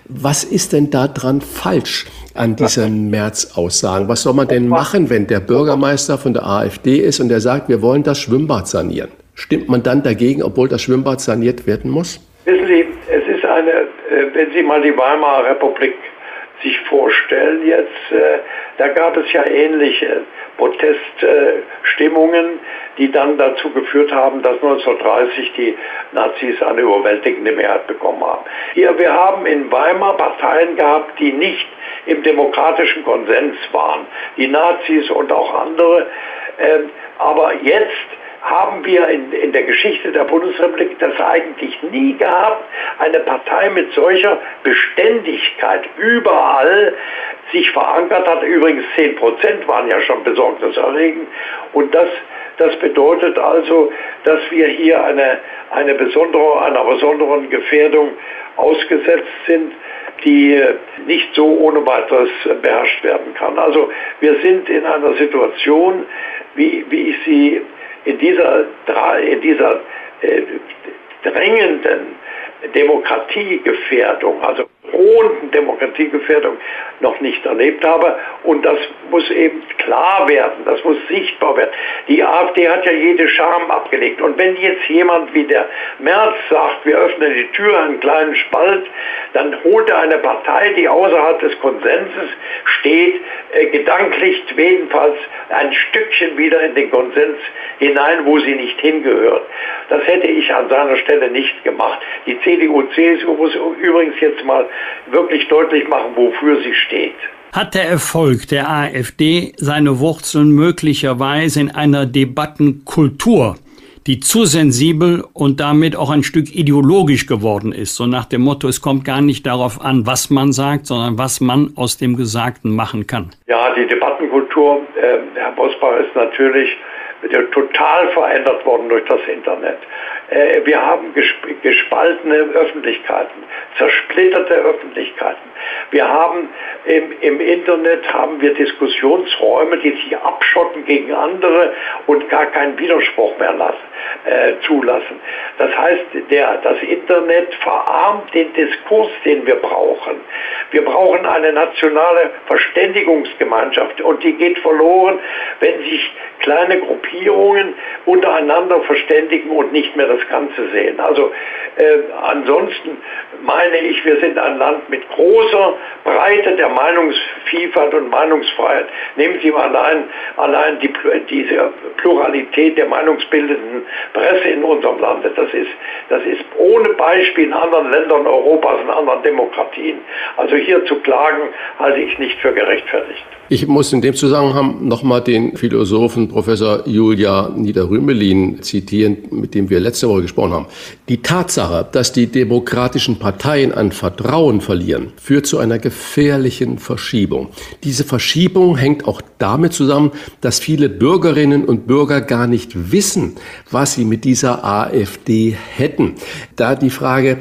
Was ist denn da dran falsch? an diesen März-Aussagen. Was soll man denn machen, wenn der Bürgermeister von der AfD ist und der sagt, wir wollen das Schwimmbad sanieren? Stimmt man dann dagegen, obwohl das Schwimmbad saniert werden muss? Wissen Sie, es ist eine, äh, wenn Sie mal die Weimarer Republik sich vorstellen jetzt, äh, da gab es ja ähnliche Proteststimmungen, die dann dazu geführt haben, dass 1930 die Nazis eine überwältigende Mehrheit bekommen haben. Hier, wir haben in Weimar Parteien gehabt, die nicht im demokratischen Konsens waren, die Nazis und auch andere. Ähm, aber jetzt haben wir in, in der Geschichte der Bundesrepublik das eigentlich nie gehabt. Eine Partei mit solcher Beständigkeit überall sich verankert hat. Übrigens 10 Prozent waren ja schon besorgniserregend. Und das, das bedeutet also, dass wir hier eine, eine besondere, einer besonderen Gefährdung ausgesetzt sind die nicht so ohne weiteres beherrscht werden kann. Also wir sind in einer Situation, wie, wie ich sie in dieser, in dieser äh, drängenden Demokratiegefährdung, also drohenden Demokratiegefährdung noch nicht erlebt habe. Und das muss eben klar werden, das muss sichtbar werden. Die AfD hat ja jede Scham abgelegt. Und wenn jetzt jemand wie der Merz sagt, wir öffnen die Tür einen kleinen Spalt, dann holt er eine Partei, die außerhalb des Konsenses steht, äh, gedanklich jedenfalls ein Stückchen wieder in den Konsens hinein, wo sie nicht hingehört. Das hätte ich an seiner Stelle nicht gemacht. Die CDU, CSU muss übrigens jetzt mal wirklich deutlich machen, wofür sie steht. Hat der Erfolg der AfD seine Wurzeln möglicherweise in einer Debattenkultur, die zu sensibel und damit auch ein Stück ideologisch geworden ist, so nach dem Motto, es kommt gar nicht darauf an, was man sagt, sondern was man aus dem Gesagten machen kann? Ja, die Debattenkultur, äh, Herr Bosbach, ist natürlich total verändert worden durch das Internet. Äh, wir haben gespaltene Öffentlichkeiten, zersplitterte Öffentlichkeiten. Wir haben im, im, Internet haben wir Diskussionsräume, die sich abschotten gegen andere und gar keinen Widerspruch mehr lassen, äh, zulassen. Das heißt, der, das Internet verarmt den Diskurs, den wir brauchen. Wir brauchen eine nationale Verständigungsgemeinschaft und die geht verloren, wenn sich kleine Gruppierungen untereinander verständigen und nicht mehr das Ganze sehen. Also äh, ansonsten meine ich, wir sind ein Land mit großer Breite der Meinungsvielfalt und Meinungsfreiheit. Nehmen Sie mal allein, allein die, diese Pluralität der meinungsbildenden Presse in unserem Lande. Das ist, das ist ohne Beispiel in anderen Ländern Europas, in anderen Demokratien. Also hier zu klagen, halte ich nicht für gerechtfertigt. Ich muss in dem Zusammenhang nochmal den Philosophen Professor Julia Niederrümelin zitieren, mit dem wir letzte Woche gesprochen haben. Die Tatsache, dass die demokratischen Parteien an Vertrauen verlieren, führt zu einer gefährlichen Verschiebung. Diese Verschiebung hängt auch damit zusammen, dass viele Bürgerinnen und Bürger gar nicht wissen, was sie mit dieser AfD hätten. Da die Frage,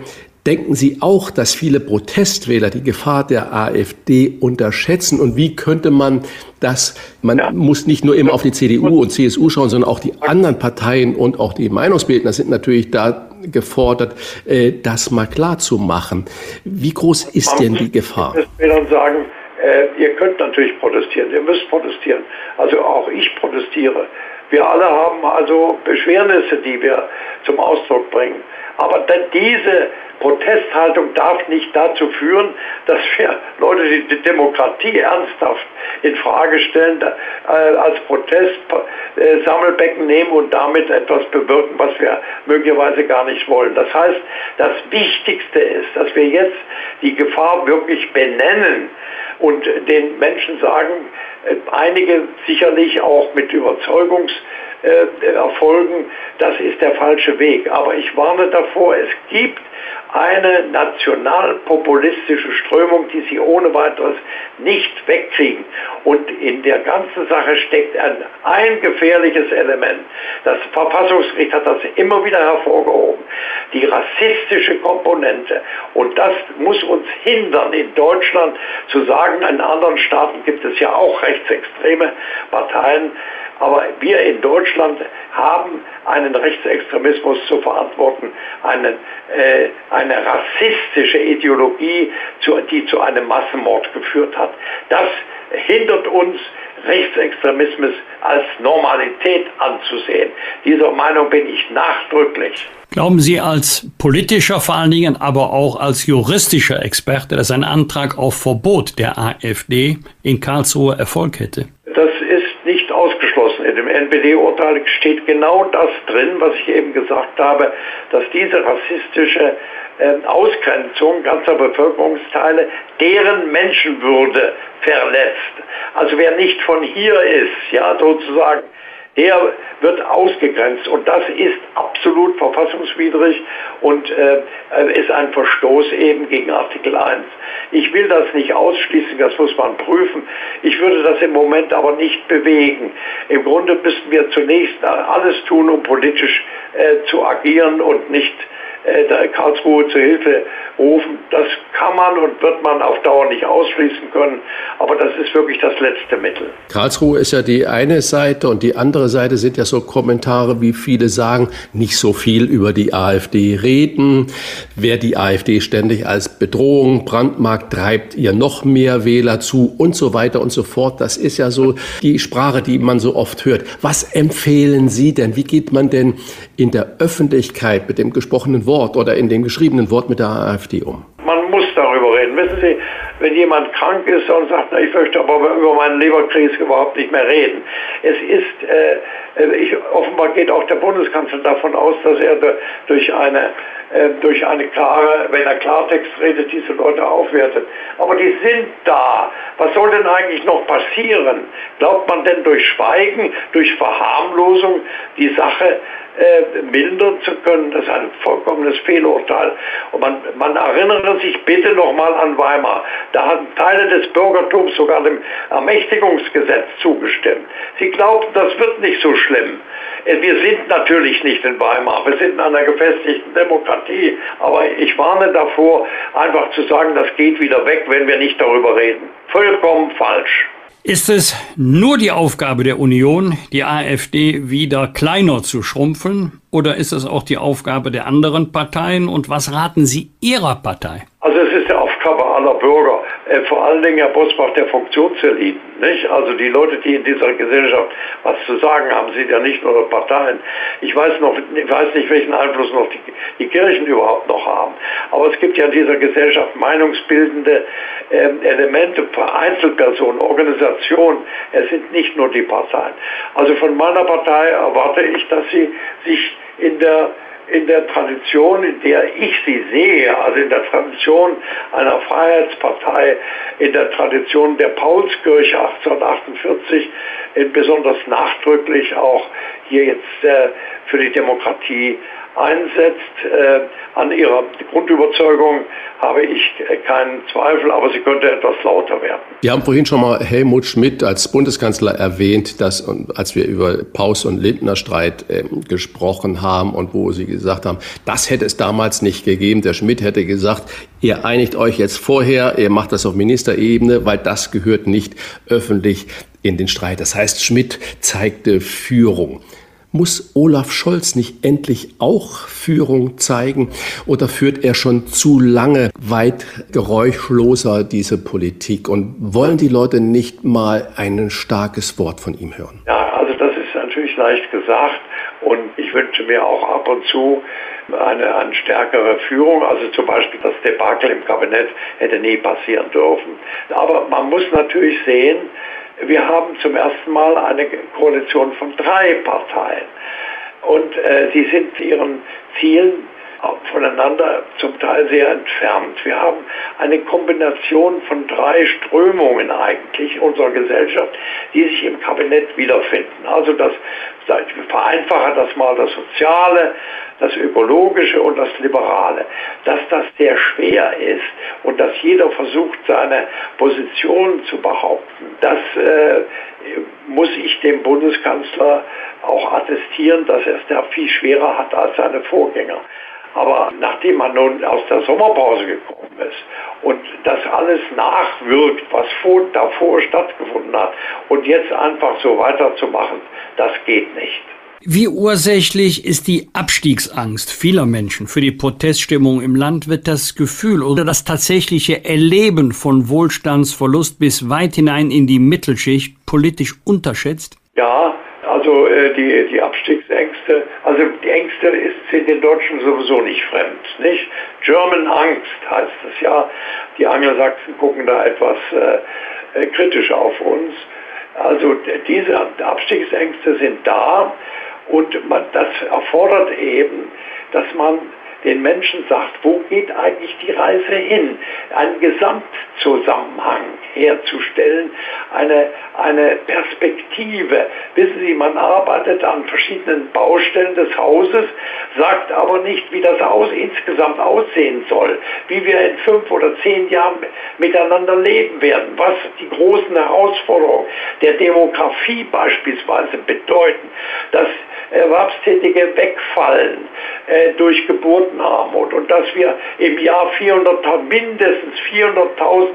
Denken Sie auch, dass viele Protestwähler die Gefahr der AfD unterschätzen? Und wie könnte man das, man ja. muss nicht nur immer auf die CDU und CSU schauen, sondern auch die anderen Parteien und auch die Meinungsbildner sind natürlich da gefordert, äh, das mal klar zu machen. Wie groß ist denn die Gefahr? Ich will dann sagen, äh, ihr könnt natürlich protestieren, ihr müsst protestieren. Also auch ich protestiere. Wir alle haben also Beschwernisse, die wir zum Ausdruck bringen. Aber diese Protesthaltung darf nicht dazu führen, dass wir Leute die Demokratie ernsthaft in Frage stellen, äh, als Protest äh, Sammelbecken nehmen und damit etwas bewirken, was wir möglicherweise gar nicht wollen. Das heißt, das Wichtigste ist, dass wir jetzt die Gefahr wirklich benennen und den Menschen sagen, äh, einige sicherlich auch mit Überzeugungs Erfolgen, das ist der falsche Weg. Aber ich warne davor, es gibt eine nationalpopulistische Strömung, die sie ohne weiteres nicht wegkriegen. Und in der ganzen Sache steckt ein, ein gefährliches Element. Das Verfassungsgericht hat das immer wieder hervorgehoben. Die rassistische Komponente. Und das muss uns hindern, in Deutschland zu sagen, in anderen Staaten gibt es ja auch rechtsextreme Parteien, aber wir in Deutschland haben einen Rechtsextremismus zu verantworten, einen, äh, eine rassistische Ideologie, die zu einem Massenmord geführt hat. Das hindert uns, Rechtsextremismus als Normalität anzusehen. Dieser Meinung bin ich nachdrücklich. Glauben Sie als politischer, vor allen Dingen aber auch als juristischer Experte, dass ein Antrag auf Verbot der AfD in Karlsruhe Erfolg hätte? Das ist nicht ausgeschlossen. In dem NPD-Urteil steht genau das drin, was ich eben gesagt habe, dass diese rassistische äh, Ausgrenzung ganzer Bevölkerungsteile deren Menschenwürde verletzt. Also wer nicht von hier ist, ja sozusagen, der wird ausgegrenzt und das ist absolut verfassungswidrig und äh, ist ein Verstoß eben gegen Artikel 1. Ich will das nicht ausschließen, das muss man prüfen. Ich würde das im Moment aber nicht bewegen. Im Grunde müssten wir zunächst alles tun, um politisch äh, zu agieren und nicht äh, Karlsruhe zu Hilfe rufen. Das kann man und wird man auf Dauer nicht ausschließen können, aber das ist wirklich das letzte Mittel. Karlsruhe ist ja die eine Seite und die andere Seite sind ja so Kommentare, wie viele sagen, nicht so viel über die AfD reden. Wer die AfD ständig als Bedrohung brandmarkt, treibt ihr noch mehr Wähler zu und so weiter und so fort. Das ist ja so die Sprache, die man so oft hört. Was empfehlen Sie denn? Wie geht man denn in der Öffentlichkeit mit dem gesprochenen Wort oder in dem geschriebenen Wort mit der AfD um? Man muss darüber reden. Wissen Sie, wenn jemand krank ist und sagt, na, ich möchte aber über meinen Leberkrebs überhaupt nicht mehr reden. Es ist, äh, äh, ich, offenbar geht auch der Bundeskanzler davon aus, dass er durch eine, äh, durch eine klare, wenn er Klartext redet, diese Leute aufwertet. Aber die sind da. Was soll denn eigentlich noch passieren? Glaubt man denn durch Schweigen, durch Verharmlosung die Sache äh, mildern zu können, das ist ein vollkommenes Fehlurteil. Und man, man erinnere sich bitte nochmal an Weimar. Da hatten Teile des Bürgertums sogar dem Ermächtigungsgesetz zugestimmt. Sie glaubten, das wird nicht so schlimm. Äh, wir sind natürlich nicht in Weimar, wir sind in einer gefestigten Demokratie, aber ich warne davor, einfach zu sagen, das geht wieder weg, wenn wir nicht darüber reden. Vollkommen falsch. Ist es nur die Aufgabe der Union, die AfD wieder kleiner zu schrumpfen, oder ist es auch die Aufgabe der anderen Parteien? Und was raten Sie Ihrer Partei? Also es ist die Aufgabe aller Bürger, äh, vor allen Dingen Herr Bosbach der Funktionseliten. Nicht? Also die Leute, die in dieser Gesellschaft was zu sagen haben, sind ja nicht nur Parteien. Ich weiß, noch, ich weiß nicht, welchen Einfluss noch die, die Kirchen überhaupt noch haben. Aber es gibt ja in dieser Gesellschaft meinungsbildende ähm, Elemente, Einzelpersonen, Organisationen. Es sind nicht nur die Parteien. Also von meiner Partei erwarte ich, dass sie sich in der in der Tradition, in der ich sie sehe, also in der Tradition einer Freiheitspartei, in der Tradition der Paulskirche 1848, besonders nachdrücklich auch hier jetzt äh, für die Demokratie einsetzt. Äh, an ihrer Grundüberzeugung habe ich keinen Zweifel, aber sie könnte etwas lauter werden. Wir haben vorhin schon mal Helmut Schmidt als Bundeskanzler erwähnt, dass, als wir über Paus- und Lindner-Streit äh, gesprochen haben und wo Sie gesagt haben, das hätte es damals nicht gegeben. Der Schmidt hätte gesagt, ihr einigt euch jetzt vorher, ihr macht das auf Ministerebene, weil das gehört nicht öffentlich in den Streit. Das heißt, Schmidt zeigte Führung. Muss Olaf Scholz nicht endlich auch Führung zeigen oder führt er schon zu lange weit geräuschloser diese Politik und wollen die Leute nicht mal ein starkes Wort von ihm hören? Ja, also das ist natürlich leicht gesagt und ich wünsche mir auch ab und zu eine, eine stärkere Führung. Also zum Beispiel das Debakel im Kabinett hätte nie passieren dürfen. Aber man muss natürlich sehen, wir haben zum ersten Mal eine Koalition von drei Parteien. Und äh, sie sind ihren Zielen voneinander zum Teil sehr entfernt. Wir haben eine Kombination von drei Strömungen eigentlich unserer Gesellschaft, die sich im Kabinett wiederfinden. Also das, ich vereinfache das mal, das Soziale, das Ökologische und das Liberale. Dass das sehr schwer ist und dass jeder versucht, seine Position zu behaupten, das äh, muss ich dem Bundeskanzler auch attestieren, dass er es da viel schwerer hat als seine Vorgänger. Aber nachdem man nun aus der Sommerpause gekommen ist und das alles nachwirkt, was vor, davor stattgefunden hat, und jetzt einfach so weiterzumachen, das geht nicht. Wie ursächlich ist die Abstiegsangst vieler Menschen für die Proteststimmung im Land? Wird das Gefühl oder das tatsächliche Erleben von Wohlstandsverlust bis weit hinein in die Mittelschicht politisch unterschätzt? Ja, also äh, die, die Abstiegsängste, also die Ängste ist, sind den Deutschen sowieso nicht fremd, nicht? German Angst heißt es ja. Die Angelsachsen gucken da etwas äh, äh kritisch auf uns. Also diese Abstiegsängste sind da und man, das erfordert eben, dass man den Menschen sagt, wo geht eigentlich die Reise hin? Einen Gesamtzusammenhang herzustellen, eine, eine Perspektive. Wissen Sie, man arbeitet an verschiedenen Baustellen des Hauses, sagt aber nicht, wie das Haus insgesamt aussehen soll, wie wir in fünf oder zehn Jahren miteinander leben werden, was die großen Herausforderungen der Demografie beispielsweise bedeuten, dass Erwerbstätige wegfallen äh, durch Geburtenarmut und dass wir im Jahr 400, mindestens 400.000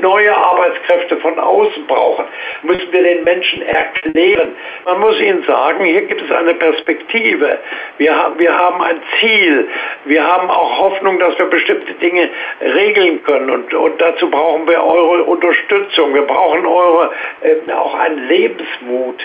neue Arbeitskräfte von außen brauchen, müssen wir den Menschen erklären. Man muss ihnen sagen, hier gibt es eine Perspektive. Wir, haben, wir haben ein Ziel. Wir haben auch Hoffnung, dass wir bestimmte Dinge regeln können. Und, und dazu brauchen wir eure Unterstützung. Wir brauchen eure, äh, auch einen Lebensmut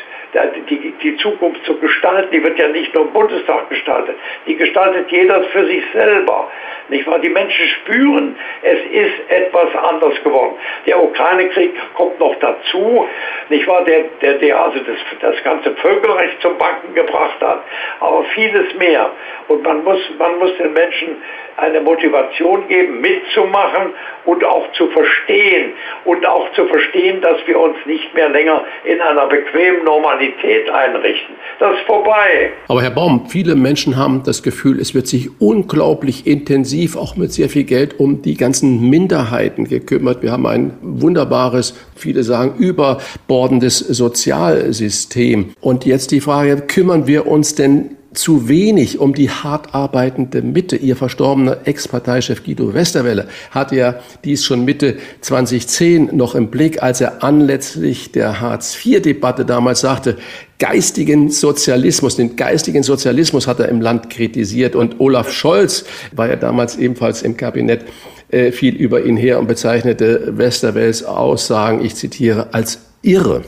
die, die Zukunft zu gestalten, die wird ja nicht nur im Bundestag gestaltet, die gestaltet jeder für sich selber. Nicht wahr? Die Menschen spüren, es ist etwas anders geworden. Der Ukraine-Krieg kommt noch dazu, nicht wahr? Der, der, der also das, das ganze Völkerrecht zum Banken gebracht hat, aber vieles mehr. Und man muss, man muss den Menschen eine Motivation geben, mitzumachen und auch zu verstehen und auch zu verstehen, dass wir uns nicht mehr länger in einer bequemen Normalität einrichten. Das ist vorbei. Aber Herr Baum, viele Menschen haben das Gefühl, es wird sich unglaublich intensiv, auch mit sehr viel Geld, um die ganzen Minderheiten gekümmert. Wir haben ein wunderbares, viele sagen, überbordendes Sozialsystem. Und jetzt die Frage, kümmern wir uns denn zu wenig um die hart arbeitende Mitte. Ihr verstorbener Ex-Parteichef Guido Westerwelle hat ja dies schon Mitte 2010 noch im Blick, als er anlässlich der Hartz-IV-Debatte damals sagte, geistigen Sozialismus, den geistigen Sozialismus hat er im Land kritisiert und Olaf Scholz war ja damals ebenfalls im Kabinett äh, über ihn her und bezeichnete Westerwells Aussagen, ich zitiere, als irre.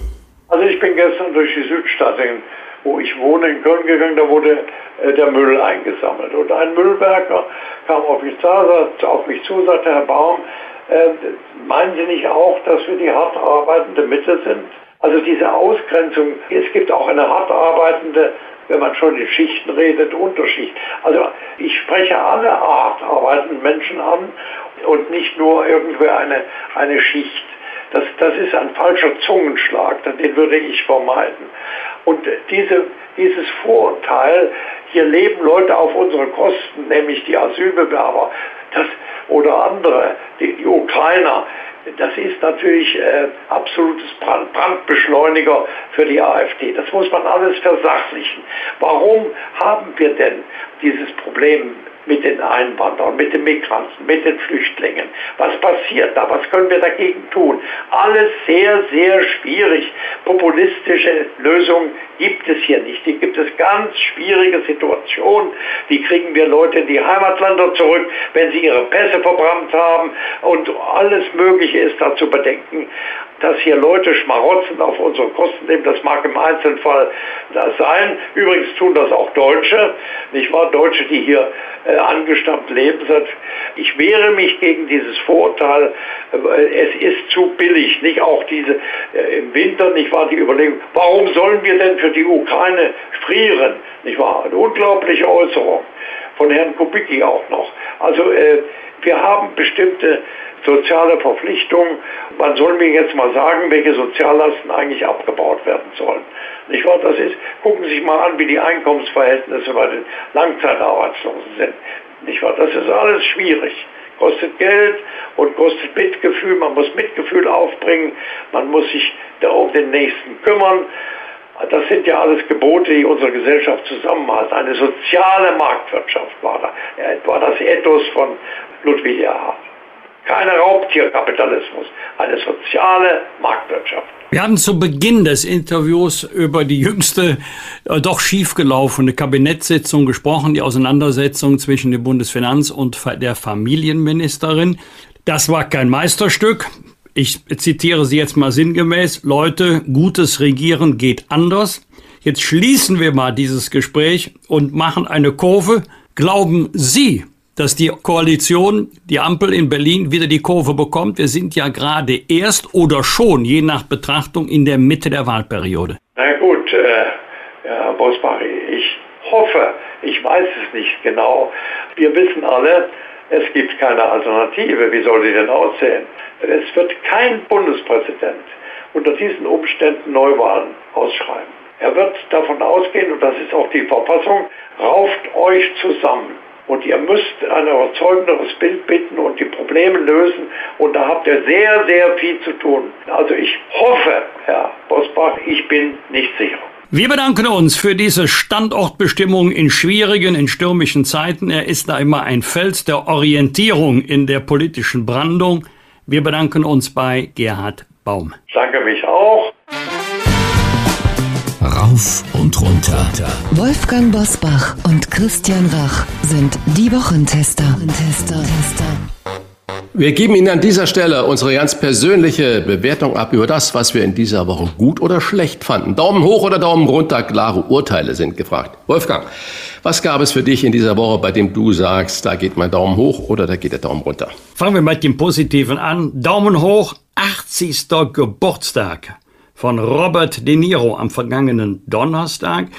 Also ich bin gestern durch die Südstadt in wohne, in Köln gegangen, da wurde äh, der Müll eingesammelt. Und ein Müllwerker kam auf mich, zu, auf mich zu, sagte, Herr Baum, äh, meinen Sie nicht auch, dass wir die hart arbeitende Mitte sind? Also diese Ausgrenzung, es gibt auch eine hart arbeitende, wenn man schon in Schichten redet, Unterschicht. Also ich spreche alle hart arbeitenden Menschen an und nicht nur irgendwie eine, eine Schicht. Das, das ist ein falscher Zungenschlag, den würde ich vermeiden. Und diese, dieses Vorurteil, hier leben Leute auf unsere Kosten, nämlich die Asylbewerber das, oder andere, die, die Ukrainer, das ist natürlich äh, absolutes Brand, Brandbeschleuniger für die AfD. Das muss man alles versachlichen. Warum haben wir denn dieses Problem mit den Einwanderern, mit den Migranten, mit den Flüchtlingen. Was passiert da? Was können wir dagegen tun? Alles sehr, sehr schwierig. Populistische Lösungen gibt es hier nicht. Hier gibt es ganz schwierige Situationen. Wie kriegen wir Leute in die Heimatländer zurück, wenn sie ihre Pässe verbrannt haben? Und alles Mögliche ist da zu bedenken dass hier Leute Schmarotzen auf unsere Kosten nehmen. Das mag im Einzelfall sein. Übrigens tun das auch Deutsche, nicht wahr? Deutsche, die hier äh, angestammt leben. Ich wehre mich gegen dieses Vorurteil. Es ist zu billig. Nicht auch diese äh, im Winter, nicht wahr? Die Überlegung, warum sollen wir denn für die Ukraine frieren? Nicht wahr? Eine unglaubliche Äußerung von Herrn Kubicki auch noch. Also äh, wir haben bestimmte soziale Verpflichtungen. Man soll mir jetzt mal sagen, welche Soziallasten eigentlich abgebaut werden sollen. Nicht wahr? Das ist, gucken Sie sich mal an, wie die Einkommensverhältnisse bei den Langzeitarbeitslosen sind. Nicht wahr? Das ist alles schwierig. Kostet Geld und kostet Mitgefühl. Man muss Mitgefühl aufbringen. Man muss sich da um den Nächsten kümmern. Das sind ja alles Gebote, die unsere Gesellschaft zusammenhalten. Eine soziale Marktwirtschaft war, da, war das Ethos von Ludwig Erhard. Keine Raubtierkapitalismus, eine soziale Marktwirtschaft. Wir hatten zu Beginn des Interviews über die jüngste, äh, doch schiefgelaufene Kabinettssitzung gesprochen, die Auseinandersetzung zwischen dem Bundesfinanz- und der Familienministerin. Das war kein Meisterstück. Ich zitiere Sie jetzt mal sinngemäß. Leute, gutes Regieren geht anders. Jetzt schließen wir mal dieses Gespräch und machen eine Kurve. Glauben Sie, dass die Koalition, die Ampel in Berlin wieder die Kurve bekommt. Wir sind ja gerade erst oder schon, je nach Betrachtung, in der Mitte der Wahlperiode. Na gut, äh, Herr Bosbach, ich hoffe, ich weiß es nicht genau. Wir wissen alle, es gibt keine Alternative. Wie soll sie denn aussehen? Es wird kein Bundespräsident unter diesen Umständen Neuwahlen ausschreiben. Er wird davon ausgehen, und das ist auch die Verfassung, rauft euch zusammen und ihr müsst ein überzeugenderes Bild bitten und die Probleme lösen und da habt ihr sehr, sehr viel zu tun. Also ich hoffe, Herr Bosbach, ich bin nicht sicher. Wir bedanken uns für diese Standortbestimmung in schwierigen, in stürmischen Zeiten. Er ist da immer ein Fels der Orientierung in der politischen Brandung. Wir bedanken uns bei Gerhard Baum. Danke mich auch. Rauf und runter. Wolfgang Bosbach und Christian Rach sind die Wochentester. Wochentester. Wir geben Ihnen an dieser Stelle unsere ganz persönliche Bewertung ab über das, was wir in dieser Woche gut oder schlecht fanden. Daumen hoch oder Daumen runter, klare Urteile sind gefragt. Wolfgang, was gab es für dich in dieser Woche, bei dem du sagst, da geht mein Daumen hoch oder da geht der Daumen runter? Fangen wir mit dem Positiven an. Daumen hoch, 80. Geburtstag von Robert De Niro am vergangenen Donnerstag.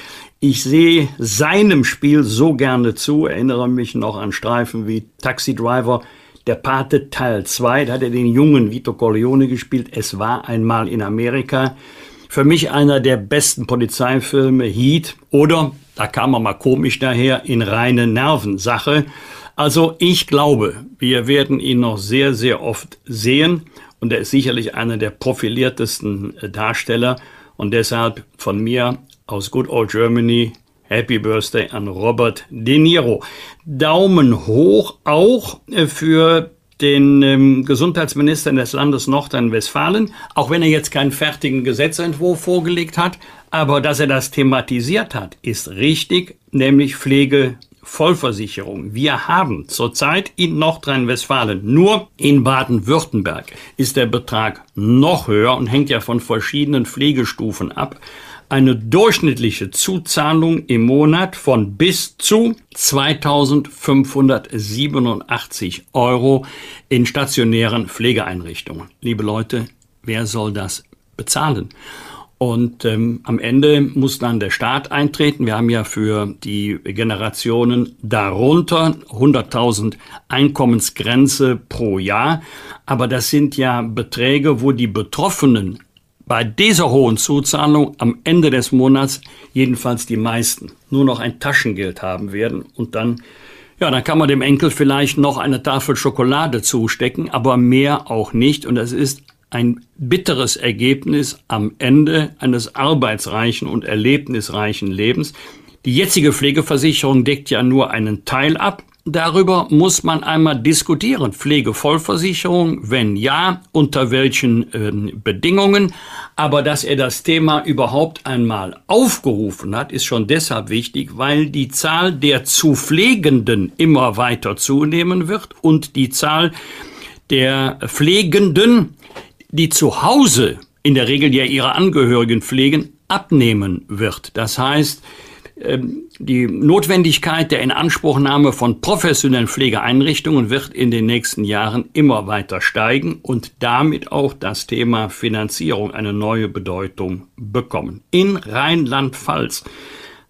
Ich sehe seinem Spiel so gerne zu, erinnere mich noch an Streifen wie Taxi Driver, der Pate Teil 2, da hat er den jungen Vito Corleone gespielt. Es war einmal in Amerika. Für mich einer der besten Polizeifilme, Heat. Oder, da kam er mal komisch daher, in reine Nervensache. Also ich glaube, wir werden ihn noch sehr, sehr oft sehen. Und er ist sicherlich einer der profiliertesten Darsteller. Und deshalb von mir aus Good Old Germany Happy Birthday an Robert De Niro. Daumen hoch auch äh, für den ähm, Gesundheitsminister des Landes Nordrhein-Westfalen, auch wenn er jetzt keinen fertigen Gesetzentwurf vorgelegt hat, aber dass er das thematisiert hat, ist richtig, nämlich Pflege Vollversicherung. Wir haben zurzeit in Nordrhein-Westfalen, nur in Baden-Württemberg ist der Betrag noch höher und hängt ja von verschiedenen Pflegestufen ab eine durchschnittliche Zuzahlung im Monat von bis zu 2587 Euro in stationären Pflegeeinrichtungen. Liebe Leute, wer soll das bezahlen? Und ähm, am Ende muss dann der Staat eintreten. Wir haben ja für die Generationen darunter 100.000 Einkommensgrenze pro Jahr. Aber das sind ja Beträge, wo die Betroffenen bei dieser hohen Zuzahlung am Ende des Monats jedenfalls die meisten nur noch ein Taschengeld haben werden und dann ja, dann kann man dem Enkel vielleicht noch eine Tafel Schokolade zustecken, aber mehr auch nicht und das ist ein bitteres Ergebnis am Ende eines arbeitsreichen und erlebnisreichen Lebens. Die jetzige Pflegeversicherung deckt ja nur einen Teil ab Darüber muss man einmal diskutieren. Pflegevollversicherung, wenn ja, unter welchen äh, Bedingungen. Aber dass er das Thema überhaupt einmal aufgerufen hat, ist schon deshalb wichtig, weil die Zahl der zu Pflegenden immer weiter zunehmen wird und die Zahl der Pflegenden, die zu Hause in der Regel ja ihre Angehörigen pflegen, abnehmen wird. Das heißt, ähm, die Notwendigkeit der Inanspruchnahme von professionellen Pflegeeinrichtungen wird in den nächsten Jahren immer weiter steigen und damit auch das Thema Finanzierung eine neue Bedeutung bekommen. In Rheinland-Pfalz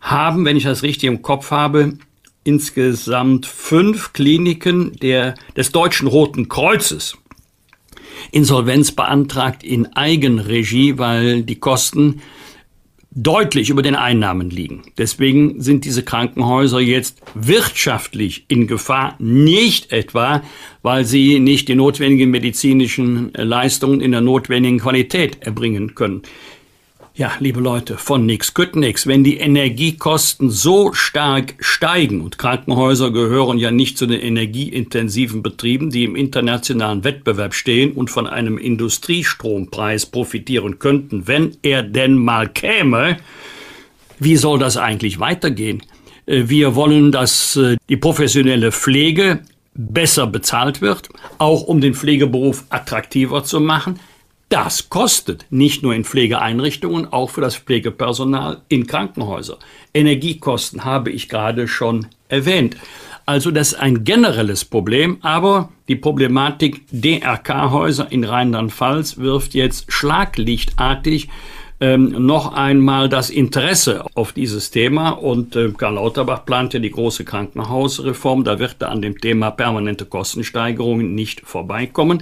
haben, wenn ich das richtig im Kopf habe, insgesamt fünf Kliniken der, des Deutschen Roten Kreuzes Insolvenz beantragt in Eigenregie, weil die Kosten deutlich über den Einnahmen liegen. Deswegen sind diese Krankenhäuser jetzt wirtschaftlich in Gefahr, nicht etwa, weil sie nicht die notwendigen medizinischen Leistungen in der notwendigen Qualität erbringen können. Ja, liebe Leute, von nix kütt nix. Wenn die Energiekosten so stark steigen und Krankenhäuser gehören ja nicht zu den energieintensiven Betrieben, die im internationalen Wettbewerb stehen und von einem Industriestrompreis profitieren könnten, wenn er denn mal käme, wie soll das eigentlich weitergehen? Äh, wir wollen, dass äh, die professionelle Pflege besser bezahlt wird, auch um den Pflegeberuf attraktiver zu machen. Das kostet nicht nur in Pflegeeinrichtungen, auch für das Pflegepersonal in Krankenhäusern. Energiekosten habe ich gerade schon erwähnt. Also das ist ein generelles Problem, aber die Problematik DRK-Häuser in Rheinland-Pfalz wirft jetzt schlaglichtartig ähm, noch einmal das Interesse auf dieses Thema. Und äh, Karl Lauterbach plante die große Krankenhausreform. Da wird er an dem Thema permanente Kostensteigerungen nicht vorbeikommen.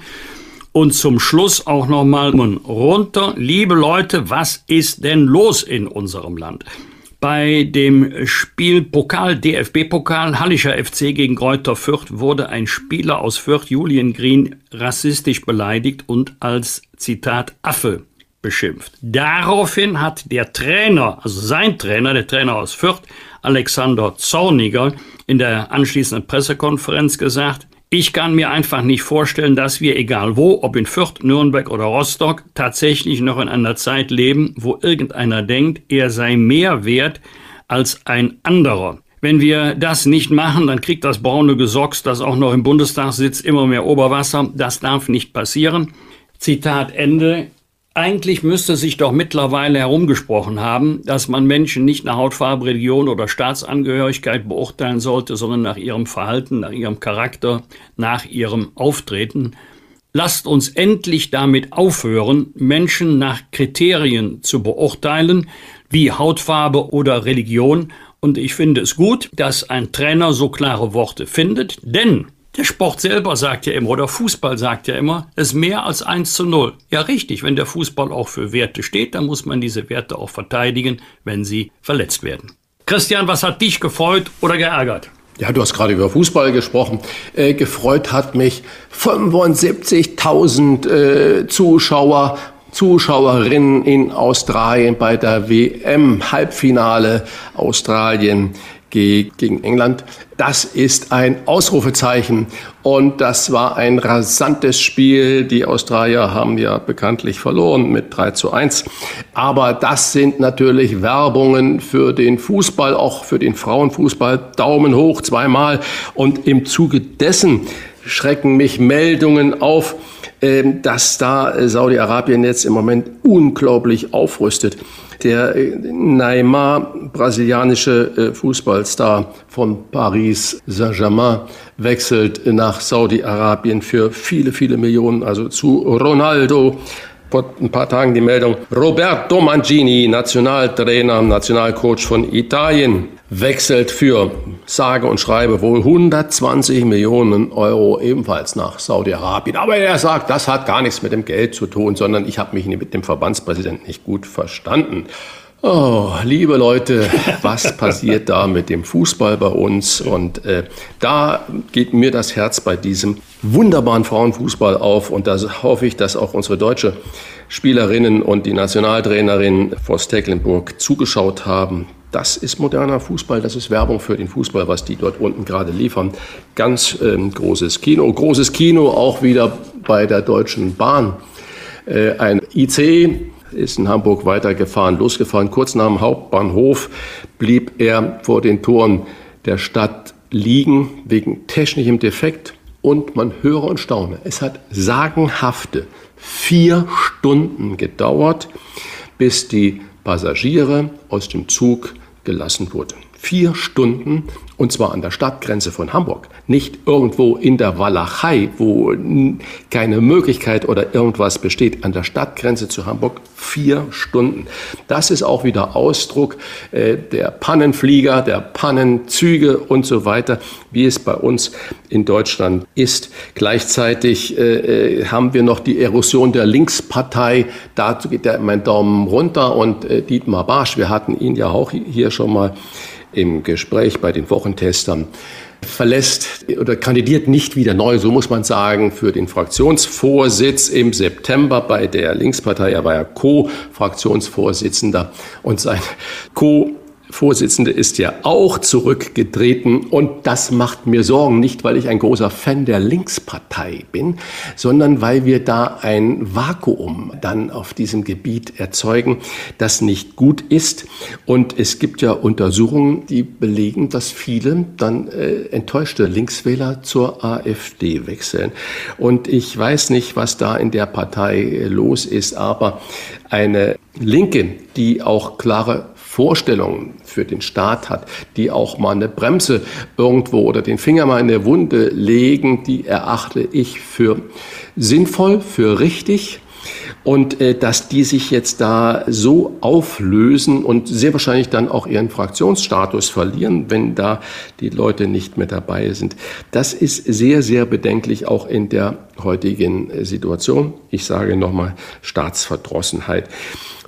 Und zum Schluss auch nochmal runter. Liebe Leute, was ist denn los in unserem Land? Bei dem Spiel Pokal, DFB-Pokal, Hallischer FC gegen Kräuter Fürth wurde ein Spieler aus Fürth, Julian Green, rassistisch beleidigt und als Zitat Affe beschimpft. Daraufhin hat der Trainer, also sein Trainer, der Trainer aus Fürth, Alexander Zorniger, in der anschließenden Pressekonferenz gesagt, ich kann mir einfach nicht vorstellen, dass wir, egal wo, ob in Fürth, Nürnberg oder Rostock, tatsächlich noch in einer Zeit leben, wo irgendeiner denkt, er sei mehr wert als ein anderer. Wenn wir das nicht machen, dann kriegt das braune Gesocks, das auch noch im Bundestag sitzt, immer mehr Oberwasser. Das darf nicht passieren. Zitat Ende. Eigentlich müsste sich doch mittlerweile herumgesprochen haben, dass man Menschen nicht nach Hautfarbe, Religion oder Staatsangehörigkeit beurteilen sollte, sondern nach ihrem Verhalten, nach ihrem Charakter, nach ihrem Auftreten. Lasst uns endlich damit aufhören, Menschen nach Kriterien zu beurteilen, wie Hautfarbe oder Religion und ich finde es gut, dass ein Trainer so klare Worte findet, denn der Sport selber sagt ja immer, oder Fußball sagt ja immer, es ist mehr als 1 zu 0. Ja, richtig, wenn der Fußball auch für Werte steht, dann muss man diese Werte auch verteidigen, wenn sie verletzt werden. Christian, was hat dich gefreut oder geärgert? Ja, du hast gerade über Fußball gesprochen. Äh, gefreut hat mich 75.000 äh, Zuschauer Zuschauerinnen in Australien bei der WM-Halbfinale Australien gegen England. Das ist ein Ausrufezeichen und das war ein rasantes Spiel. Die Australier haben ja bekanntlich verloren mit 3 zu 1. Aber das sind natürlich Werbungen für den Fußball, auch für den Frauenfußball. Daumen hoch zweimal und im Zuge dessen schrecken mich Meldungen auf, ähm, dass da äh, Saudi-Arabien jetzt im Moment unglaublich aufrüstet. Der äh, Neymar, brasilianische äh, Fußballstar von Paris Saint-Germain, wechselt nach Saudi-Arabien für viele, viele Millionen, also zu Ronaldo. Vor ein paar Tagen die Meldung, Roberto Mangini, Nationaltrainer, Nationalcoach von Italien, wechselt für sage und schreibe wohl 120 Millionen Euro ebenfalls nach Saudi-Arabien. Aber er sagt, das hat gar nichts mit dem Geld zu tun, sondern ich habe mich mit dem Verbandspräsidenten nicht gut verstanden. Oh, liebe Leute, was passiert da mit dem Fußball bei uns? Und äh, da geht mir das Herz bei diesem wunderbaren Frauenfußball auf. Und da hoffe ich, dass auch unsere deutsche Spielerinnen und die Nationaltrainerin Voss Tecklenburg zugeschaut haben. Das ist moderner Fußball, das ist Werbung für den Fußball, was die dort unten gerade liefern. Ganz ähm, großes Kino. Großes Kino auch wieder bei der Deutschen Bahn. Äh, ein IC ist in Hamburg weitergefahren, losgefahren. Kurz nach dem Hauptbahnhof blieb er vor den Toren der Stadt liegen wegen technischem Defekt. Und man höre und staune. Es hat sagenhafte vier Stunden gedauert, bis die Passagiere aus dem Zug gelassen wurde. Vier Stunden und zwar an der Stadtgrenze von Hamburg, nicht irgendwo in der Walachei, wo keine Möglichkeit oder irgendwas besteht, an der Stadtgrenze zu Hamburg vier Stunden. Das ist auch wieder Ausdruck äh, der Pannenflieger, der Pannenzüge und so weiter, wie es bei uns in Deutschland ist. Gleichzeitig äh, äh haben wir noch die Erosion der Linkspartei. Dazu geht der mein Daumen runter und äh, Dietmar Barsch, wir hatten ihn ja auch hier schon mal im Gespräch bei den Wochentestern verlässt oder kandidiert nicht wieder neu, so muss man sagen, für den Fraktionsvorsitz im September bei der Linkspartei. Er war ja Co-Fraktionsvorsitzender und sein Co Vorsitzende ist ja auch zurückgetreten und das macht mir Sorgen, nicht weil ich ein großer Fan der Linkspartei bin, sondern weil wir da ein Vakuum dann auf diesem Gebiet erzeugen, das nicht gut ist. Und es gibt ja Untersuchungen, die belegen, dass viele dann äh, enttäuschte Linkswähler zur AfD wechseln. Und ich weiß nicht, was da in der Partei los ist, aber eine Linke, die auch klare Vorstellungen für den Staat hat, die auch mal eine Bremse irgendwo oder den Finger mal in der Wunde legen, die erachte ich für sinnvoll, für richtig. Und äh, dass die sich jetzt da so auflösen und sehr wahrscheinlich dann auch ihren Fraktionsstatus verlieren, wenn da die Leute nicht mehr dabei sind. Das ist sehr, sehr bedenklich auch in der heutigen äh, Situation. Ich sage nochmal Staatsverdrossenheit.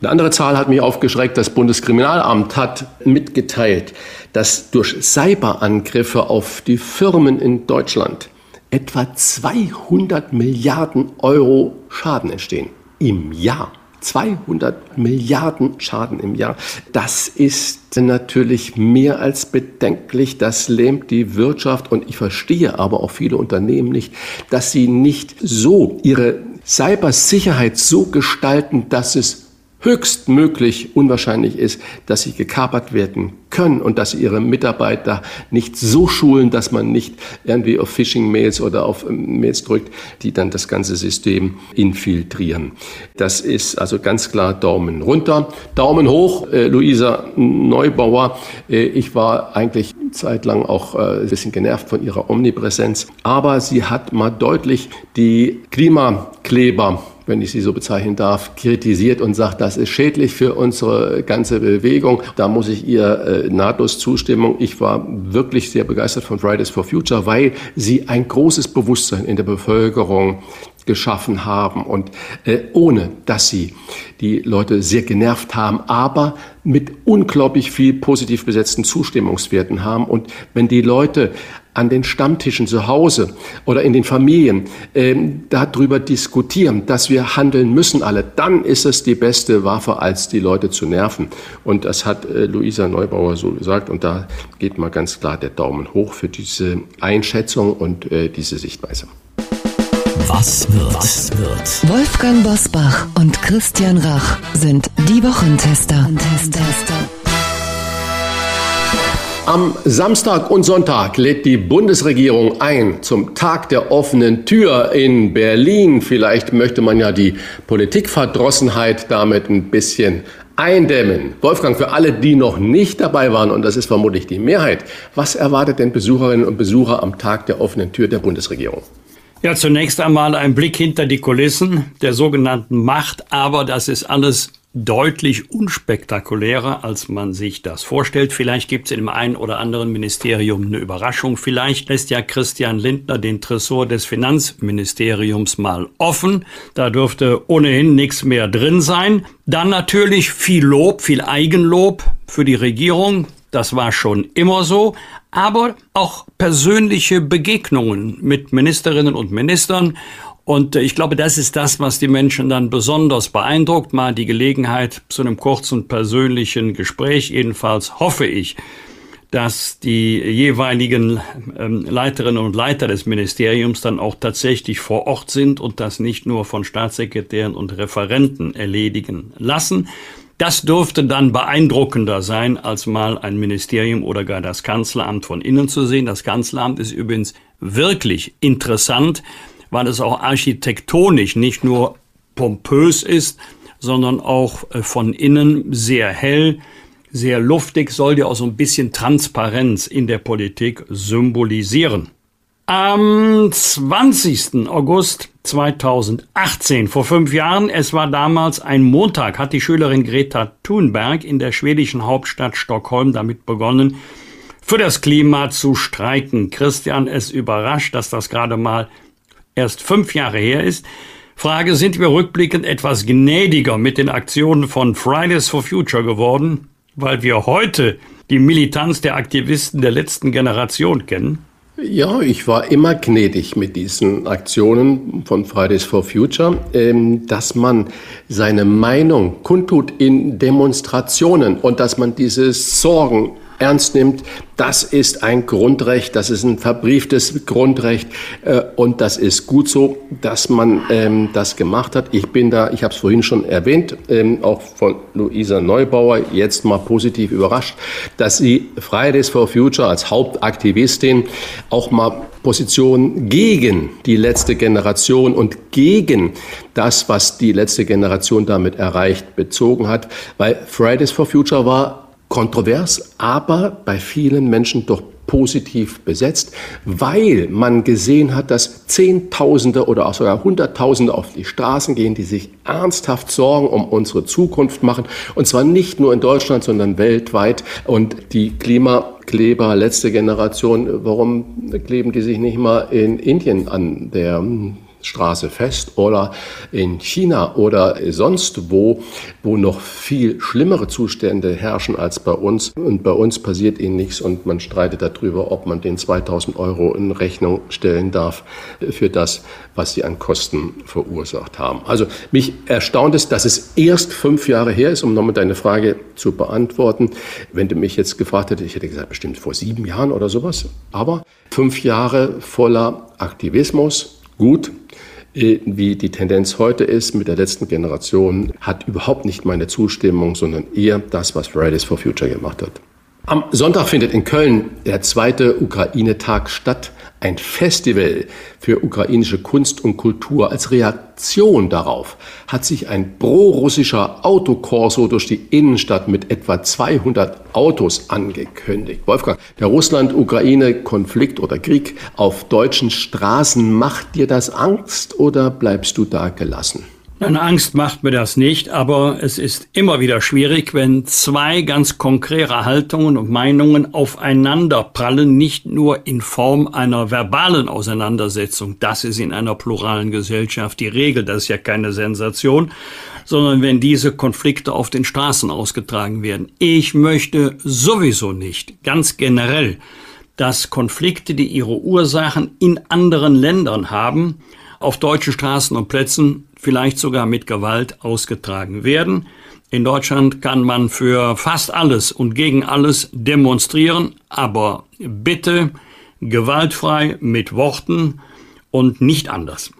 Eine andere Zahl hat mich aufgeschreckt. Das Bundeskriminalamt hat mitgeteilt, dass durch Cyberangriffe auf die Firmen in Deutschland etwa 200 Milliarden Euro Schaden entstehen. Im Jahr. 200 Milliarden Schaden im Jahr. Das ist natürlich mehr als bedenklich. Das lähmt die Wirtschaft und ich verstehe aber auch viele Unternehmen nicht, dass sie nicht so ihre Cybersicherheit so gestalten, dass es höchstmöglich unwahrscheinlich ist, dass sie gekapert werden können und dass sie ihre Mitarbeiter nicht so schulen, dass man nicht irgendwie auf Phishing-Mails oder auf ähm, Mails drückt, die dann das ganze System infiltrieren. Das ist also ganz klar Daumen runter. Daumen hoch, äh, Luisa Neubauer. Äh, ich war eigentlich zeitlang auch äh, ein bisschen genervt von ihrer Omnipräsenz, aber sie hat mal deutlich die Klimakleber wenn ich sie so bezeichnen darf, kritisiert und sagt, das ist schädlich für unsere ganze Bewegung. Da muss ich ihr äh, nahtlos zustimmen. Ich war wirklich sehr begeistert von Fridays for Future, weil sie ein großes Bewusstsein in der Bevölkerung geschaffen haben und äh, ohne dass sie die Leute sehr genervt haben, aber mit unglaublich viel positiv besetzten Zustimmungswerten haben. Und wenn die Leute an den Stammtischen zu Hause oder in den Familien ähm, darüber diskutieren, dass wir handeln müssen alle, dann ist es die beste Waffe, als die Leute zu nerven. Und das hat äh, Luisa Neubauer so gesagt. Und da geht mal ganz klar der Daumen hoch für diese Einschätzung und äh, diese Sichtweise. Was wird? Was wird? Wolfgang Bosbach und Christian Rach sind die Wochentester. Am Samstag und Sonntag lädt die Bundesregierung ein zum Tag der offenen Tür in Berlin. Vielleicht möchte man ja die Politikverdrossenheit damit ein bisschen eindämmen. Wolfgang, für alle, die noch nicht dabei waren, und das ist vermutlich die Mehrheit, was erwartet denn Besucherinnen und Besucher am Tag der offenen Tür der Bundesregierung? Ja, zunächst einmal ein Blick hinter die Kulissen der sogenannten Macht, aber das ist alles deutlich unspektakulärer, als man sich das vorstellt. Vielleicht gibt es in dem einen oder anderen Ministerium eine Überraschung. Vielleicht lässt ja Christian Lindner den Tresor des Finanzministeriums mal offen. Da dürfte ohnehin nichts mehr drin sein. Dann natürlich viel Lob, viel Eigenlob für die Regierung. Das war schon immer so aber auch persönliche Begegnungen mit Ministerinnen und Ministern. Und äh, ich glaube, das ist das, was die Menschen dann besonders beeindruckt. Mal die Gelegenheit zu einem kurzen persönlichen Gespräch. Jedenfalls hoffe ich, dass die jeweiligen ähm, Leiterinnen und Leiter des Ministeriums dann auch tatsächlich vor Ort sind und das nicht nur von Staatssekretären und Referenten erledigen lassen. Das dürfte dann beeindruckender sein, als mal ein Ministerium oder gar das Kanzleramt von innen zu sehen. Das Kanzleramt ist übrigens wirklich interessant, weil es auch architektonisch nicht nur pompös ist, sondern auch äh, von innen sehr hell, sehr luftig, soll ja auch so ein bisschen Transparenz in der Politik symbolisieren. Am 20. August 2018, vor fünf Jahren, es war damals ein Montag, hat die Schülerin Greta Thunberg in der schwedischen Hauptstadt Stockholm damit begonnen, für das Klima zu streiken. Christian, es überrascht, dass das gerade mal erst fünf Jahre her ist. Frage, sind wir rückblickend etwas gnädiger mit den Aktionen von Fridays for Future geworden, weil wir heute die Militanz der Aktivisten der letzten Generation kennen? Ja, ich war immer gnädig mit diesen Aktionen von Fridays for Future, ähm, dass man seine Meinung kundtut in Demonstrationen und dass man diese Sorgen ernst nimmt, das ist ein Grundrecht, das ist ein verbrieftes Grundrecht äh, und das ist gut so, dass man ähm, das gemacht hat. Ich bin da, ich habe es vorhin schon erwähnt, ähm, auch von Luisa Neubauer, jetzt mal positiv überrascht, dass sie Fridays for Future als Hauptaktivistin auch mal Position gegen die letzte Generation und gegen das, was die letzte Generation damit erreicht, bezogen hat, weil Fridays for Future war kontrovers, aber bei vielen Menschen doch positiv besetzt, weil man gesehen hat, dass Zehntausende oder auch sogar Hunderttausende auf die Straßen gehen, die sich ernsthaft Sorgen um unsere Zukunft machen. Und zwar nicht nur in Deutschland, sondern weltweit. Und die Klimakleber, letzte Generation, warum kleben die sich nicht mal in Indien an der Straße fest oder in China oder sonst wo, wo noch viel schlimmere Zustände herrschen als bei uns. Und bei uns passiert ihnen nichts und man streitet darüber, ob man den 2000 Euro in Rechnung stellen darf für das, was sie an Kosten verursacht haben. Also mich erstaunt es, dass es erst fünf Jahre her ist, um nochmal deine Frage zu beantworten. Wenn du mich jetzt gefragt hättest, ich hätte gesagt, bestimmt vor sieben Jahren oder sowas. Aber fünf Jahre voller Aktivismus, gut, wie die Tendenz heute ist mit der letzten Generation, hat überhaupt nicht meine Zustimmung, sondern eher das, was Fridays for Future gemacht hat. Am Sonntag findet in Köln der zweite Ukraine-Tag statt ein Festival für ukrainische Kunst und Kultur. Als Reaktion darauf hat sich ein pro-russischer Autokorso durch die Innenstadt mit etwa 200 Autos angekündigt. Wolfgang, der Russland-Ukraine-Konflikt oder Krieg auf deutschen Straßen, macht dir das Angst oder bleibst du da gelassen? Eine Angst macht mir das nicht, aber es ist immer wieder schwierig, wenn zwei ganz konkrete Haltungen und Meinungen aufeinander prallen, nicht nur in Form einer verbalen Auseinandersetzung. Das ist in einer pluralen Gesellschaft die Regel, das ist ja keine Sensation, sondern wenn diese Konflikte auf den Straßen ausgetragen werden. Ich möchte sowieso nicht, ganz generell, dass Konflikte, die ihre Ursachen in anderen Ländern haben, auf deutschen Straßen und Plätzen vielleicht sogar mit Gewalt ausgetragen werden. In Deutschland kann man für fast alles und gegen alles demonstrieren, aber bitte gewaltfrei mit Worten und nicht anders.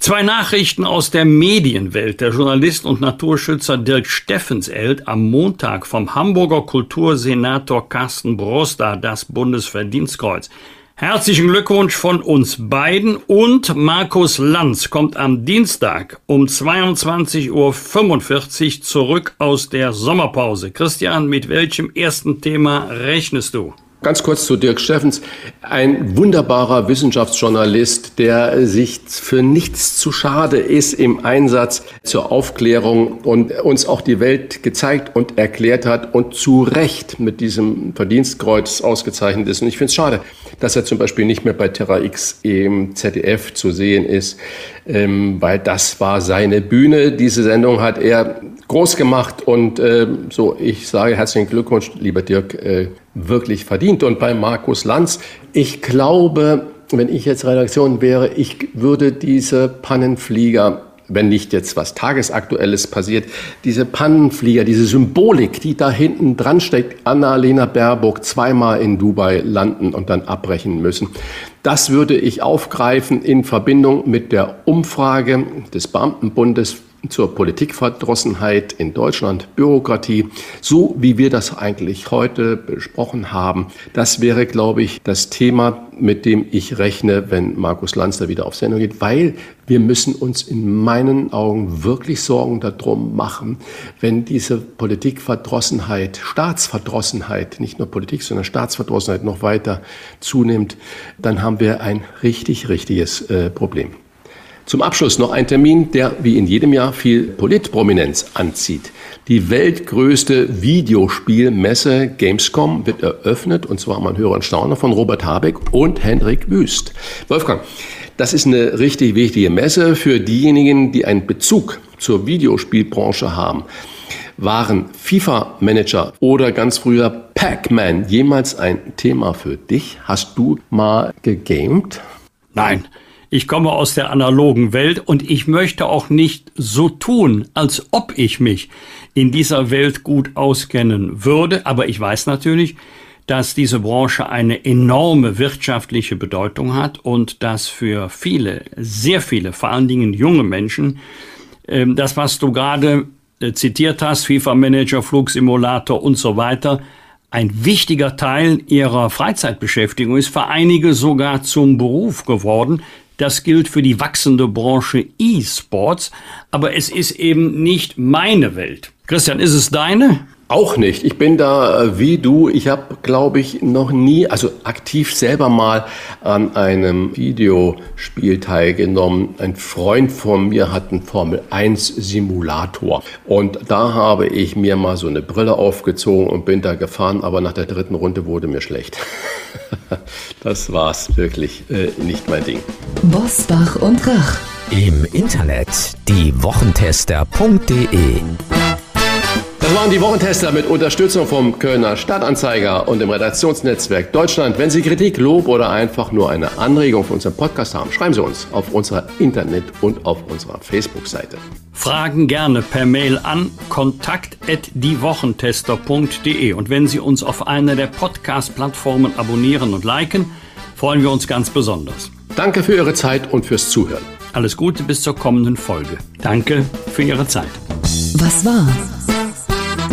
Zwei Nachrichten aus der Medienwelt. Der Journalist und Naturschützer Dirk Steffens erhält am Montag vom Hamburger Kultursenator Carsten Broster das Bundesverdienstkreuz. Herzlichen Glückwunsch von uns beiden und Markus Lanz kommt am Dienstag um 22.45 Uhr zurück aus der Sommerpause. Christian, mit welchem ersten Thema rechnest du? Ganz kurz zu Dirk Steffens. Ein wunderbarer Wissenschaftsjournalist, der sich für nichts zu schade ist im Einsatz zur Aufklärung und uns auch die Welt gezeigt und erklärt hat und zu Recht mit diesem Verdienstkreuz ausgezeichnet ist. Und ich finde es schade, dass er zum Beispiel nicht mehr bei Terra X im ZDF zu sehen ist, ähm, weil das war seine Bühne. Diese Sendung hat er groß gemacht und äh, so, ich sage herzlichen Glückwunsch, lieber Dirk, äh, wirklich verdient. Und bei Markus Lanz, ich glaube, wenn ich jetzt Redaktion wäre, ich würde diese Pannenflieger wenn nicht jetzt was Tagesaktuelles passiert, diese Pannenflieger, diese Symbolik, die da hinten dran steckt, Annalena Baerbock zweimal in Dubai landen und dann abbrechen müssen. Das würde ich aufgreifen in Verbindung mit der Umfrage des Beamtenbundes zur Politikverdrossenheit in Deutschland, Bürokratie, so wie wir das eigentlich heute besprochen haben. Das wäre, glaube ich, das Thema, mit dem ich rechne, wenn Markus Lanz wieder auf Sendung geht, weil wir müssen uns in meinen Augen wirklich Sorgen darum machen, wenn diese Politikverdrossenheit, Staatsverdrossenheit, nicht nur Politik, sondern Staatsverdrossenheit noch weiter zunimmt, dann haben wir ein richtig, richtiges äh, Problem. Zum Abschluss noch ein Termin, der wie in jedem Jahr viel Politprominenz anzieht. Die weltgrößte Videospielmesse Gamescom wird eröffnet, und zwar man höre und staune von Robert Habeck und Hendrik Wüst. Wolfgang, das ist eine richtig wichtige Messe für diejenigen, die einen Bezug zur Videospielbranche haben. Waren FIFA-Manager oder ganz früher Pac-Man jemals ein Thema für dich? Hast du mal gegamed? Nein. Ich komme aus der analogen Welt und ich möchte auch nicht so tun, als ob ich mich in dieser Welt gut auskennen würde. Aber ich weiß natürlich, dass diese Branche eine enorme wirtschaftliche Bedeutung hat und dass für viele, sehr viele, vor allen Dingen junge Menschen, ähm, das, was du gerade äh, zitiert hast, FIFA-Manager, Flugsimulator und so weiter, ein wichtiger Teil ihrer Freizeitbeschäftigung ist, für einige sogar zum Beruf geworden. Das gilt für die wachsende Branche E-Sports, aber es ist eben nicht meine Welt. Christian, ist es deine? Auch nicht. Ich bin da äh, wie du. Ich habe, glaube ich, noch nie, also aktiv selber mal an einem Videospiel teilgenommen. Ein Freund von mir hat einen Formel 1 Simulator. Und da habe ich mir mal so eine Brille aufgezogen und bin da gefahren, aber nach der dritten Runde wurde mir schlecht. das war's wirklich äh, nicht mein Ding. Bosbach und Rach. Im Internet diewochentester.de das waren die Wochentester mit Unterstützung vom Kölner Stadtanzeiger und dem Redaktionsnetzwerk Deutschland. Wenn Sie Kritik, Lob oder einfach nur eine Anregung für unseren Podcast haben, schreiben Sie uns auf unserer Internet- und auf unserer Facebook-Seite. Fragen gerne per Mail an kontakt@diewochentester.de und wenn Sie uns auf einer der Podcast-Plattformen abonnieren und liken, freuen wir uns ganz besonders. Danke für Ihre Zeit und fürs Zuhören. Alles Gute bis zur kommenden Folge. Danke für Ihre Zeit. Was war?